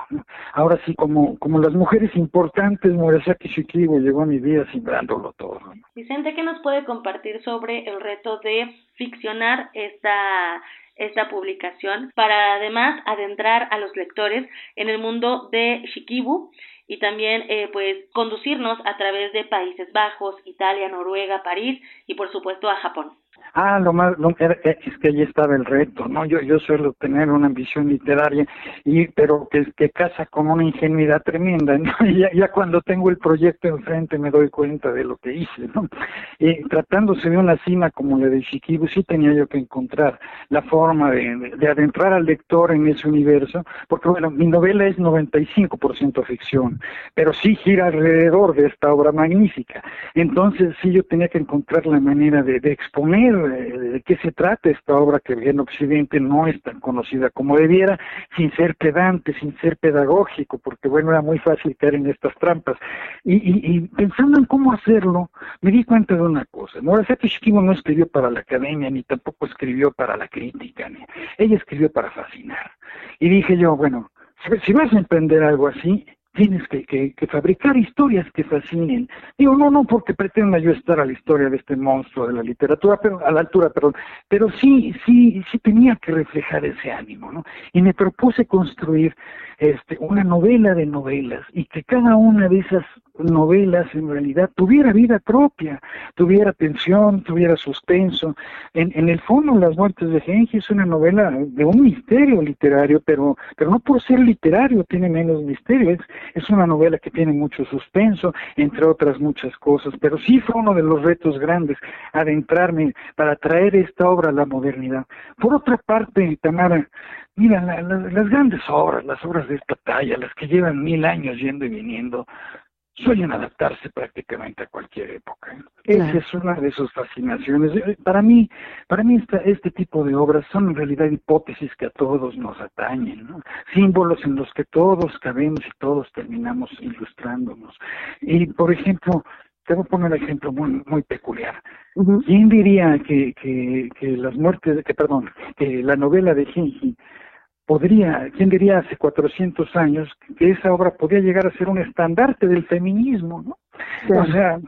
Ahora sí, como, como las mujeres importantes, Murasaki Shikibu llegó a mi vida simbrándolo todo. Vicente, ¿qué nos puede compartir sobre el reto de ficcionar esta esta publicación para además adentrar a los lectores en el mundo de Shikibu y también eh, pues conducirnos a través de Países Bajos, Italia, Noruega, París y por supuesto a Japón. Ah, lo más, lo, es que ahí estaba el reto, ¿no? Yo, yo suelo tener una ambición literaria, y pero que, casa con una ingenuidad tremenda, ¿no? Y ya, cuando tengo el proyecto enfrente me doy cuenta de lo que hice, ¿no? Y tratándose de una cima como la de Shikibu, sí tenía yo que encontrar la forma de, de, adentrar al lector en ese universo, porque bueno, mi novela es 95% ficción, pero sí gira alrededor de esta obra magnífica. Entonces sí yo tenía que encontrar la manera de exponer de qué se trata esta obra que en Occidente no es tan conocida como debiera, sin ser pedante, sin ser pedagógico, porque bueno, era muy fácil caer en estas trampas. Y, y, y pensando en cómo hacerlo, me di cuenta de una cosa. Murasaki Shikibu no escribió para la academia, ni tampoco escribió para la crítica, ni, ella escribió para fascinar. Y dije yo, bueno, si vas a emprender algo así, tienes que, que, que, fabricar historias que fascinen. Digo, no, no porque pretenda yo estar a la historia de este monstruo de la literatura, pero a la altura, perdón, pero sí, sí, sí tenía que reflejar ese ánimo, ¿no? Y me propuse construir este, una novela de novelas y que cada una de esas novelas en realidad tuviera vida propia, tuviera tensión, tuviera suspenso. En, en el fondo, Las muertes de Genji es una novela de un misterio literario, pero, pero no por ser literario tiene menos misterio, es, es una novela que tiene mucho suspenso, entre otras muchas cosas, pero sí fue uno de los retos grandes, adentrarme para traer esta obra a la modernidad. Por otra parte, Tamara, Mira, las grandes obras, las obras de esta talla, las que llevan mil años yendo y viniendo, suelen adaptarse prácticamente a cualquier época. Esa es una de sus fascinaciones. Eh, para mí, para mí esta, este tipo de obras son en realidad hipótesis que a todos nos atañen, ¿no? símbolos en los que todos cabemos y todos terminamos ilustrándonos. Y, por ejemplo, te voy a poner un ejemplo muy, muy peculiar. ¿Quién diría que, que, que las muertes, que perdón, que la novela de Genji podría, ¿quién diría hace 400 años que esa obra podría llegar a ser un estandarte del feminismo, ¿no? O sea,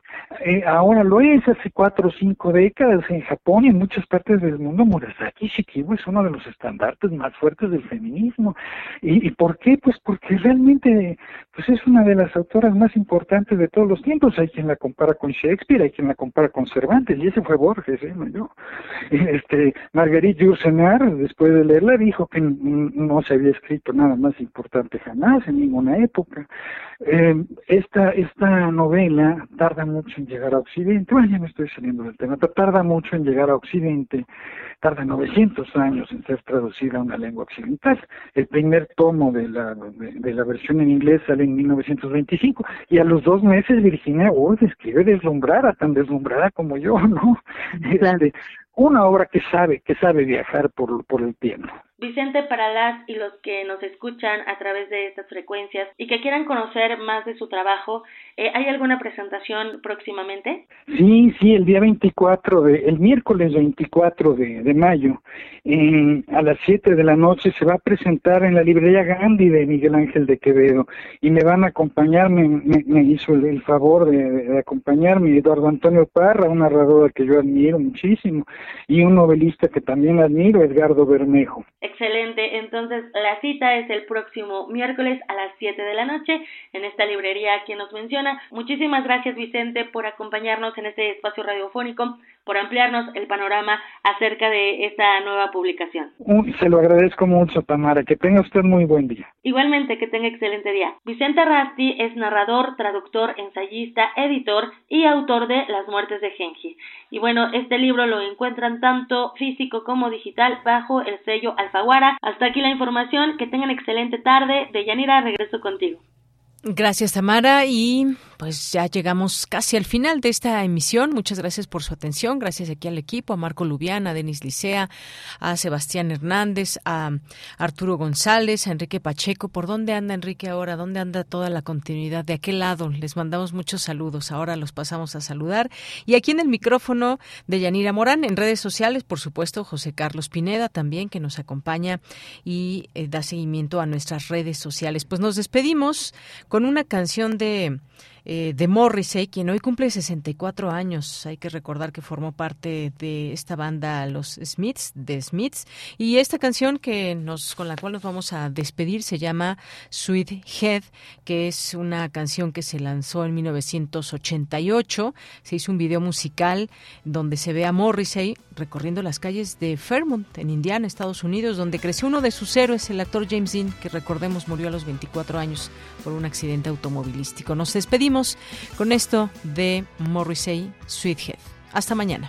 eh, ahora lo es hace cuatro o cinco décadas en Japón y en muchas partes del mundo. Murasaki Shikibu es uno de los estandartes más fuertes del feminismo. ¿Y, por qué? Pues porque realmente pues es una de las autoras más importantes de todos los tiempos. Hay quien la compara con Shakespeare, hay quien la compara con Cervantes, y ese fue Borges, ¿eh? No. Este, Marguerite Yourcenar, después de leerla, dijo que no se había escrito nada más importante jamás en ninguna época. Eh, esta, esta novela tarda mucho en llegar a Occidente, bueno, ya me estoy saliendo del tema, tarda mucho en llegar a Occidente, tarda 900 años en ser traducida a una lengua occidental. El primer tomo de la, de, la versión en inglés sale en 1925 y a los dos meses Virginia Woolf escribe deslumbrada, tan deslumbrada como yo, ¿no? Este, una obra que sabe, que sabe viajar por, por el tiempo. Vicente, para las y los que nos escuchan a través de estas frecuencias y que quieran conocer más de su trabajo, eh, ¿hay alguna presentación próximamente? Sí, sí, el día 24, de, el miércoles 24 de, de mayo, a las 7 de la noche se va a presentar en la librería Gandhi de Miguel Ángel de Quevedo y me van a acompañar, me, me, hizo el, favor de, de, acompañarme Eduardo Antonio Parra, un narrador que yo admiro muchísimo, y un novelista que también admiro, Edgardo Bermejo. Excelente, entonces la cita es el próximo miércoles a las 7 de la noche en esta librería que nos menciona. Muchísimas gracias Vicente por acompañarnos en este espacio radiofónico por ampliarnos el panorama acerca de esta nueva publicación. Se lo agradezco mucho, Tamara. Que tenga usted muy buen día. Igualmente, que tenga excelente día. Vicente Rasti es narrador, traductor, ensayista, editor y autor de Las muertes de Genji. Y bueno, este libro lo encuentran tanto físico como digital bajo el sello Alfaguara. Hasta aquí la información. Que tengan excelente tarde. De Yanira, regreso contigo. Gracias, Tamara. Y pues ya llegamos casi al final de esta emisión. Muchas gracias por su atención. Gracias aquí al equipo, a Marco Lubiana, a Denis Licea, a Sebastián Hernández, a Arturo González, a Enrique Pacheco. ¿Por dónde anda Enrique ahora? ¿Dónde anda toda la continuidad? De aquel lado les mandamos muchos saludos. Ahora los pasamos a saludar. Y aquí en el micrófono de Yanira Morán, en redes sociales, por supuesto, José Carlos Pineda también, que nos acompaña y eh, da seguimiento a nuestras redes sociales. Pues nos despedimos con una canción de eh, de Morrissey, quien hoy cumple 64 años. Hay que recordar que formó parte de esta banda Los Smiths, de Smiths, y esta canción que nos con la cual nos vamos a despedir se llama Sweet Head, que es una canción que se lanzó en 1988. Se hizo un video musical donde se ve a Morrissey recorriendo las calles de Fairmont, en Indiana, Estados Unidos, donde creció uno de sus héroes, el actor James Dean, que recordemos murió a los 24 años por un accidente automovilístico. Nos despedimos con esto de Morrissey Sweethead. Hasta mañana.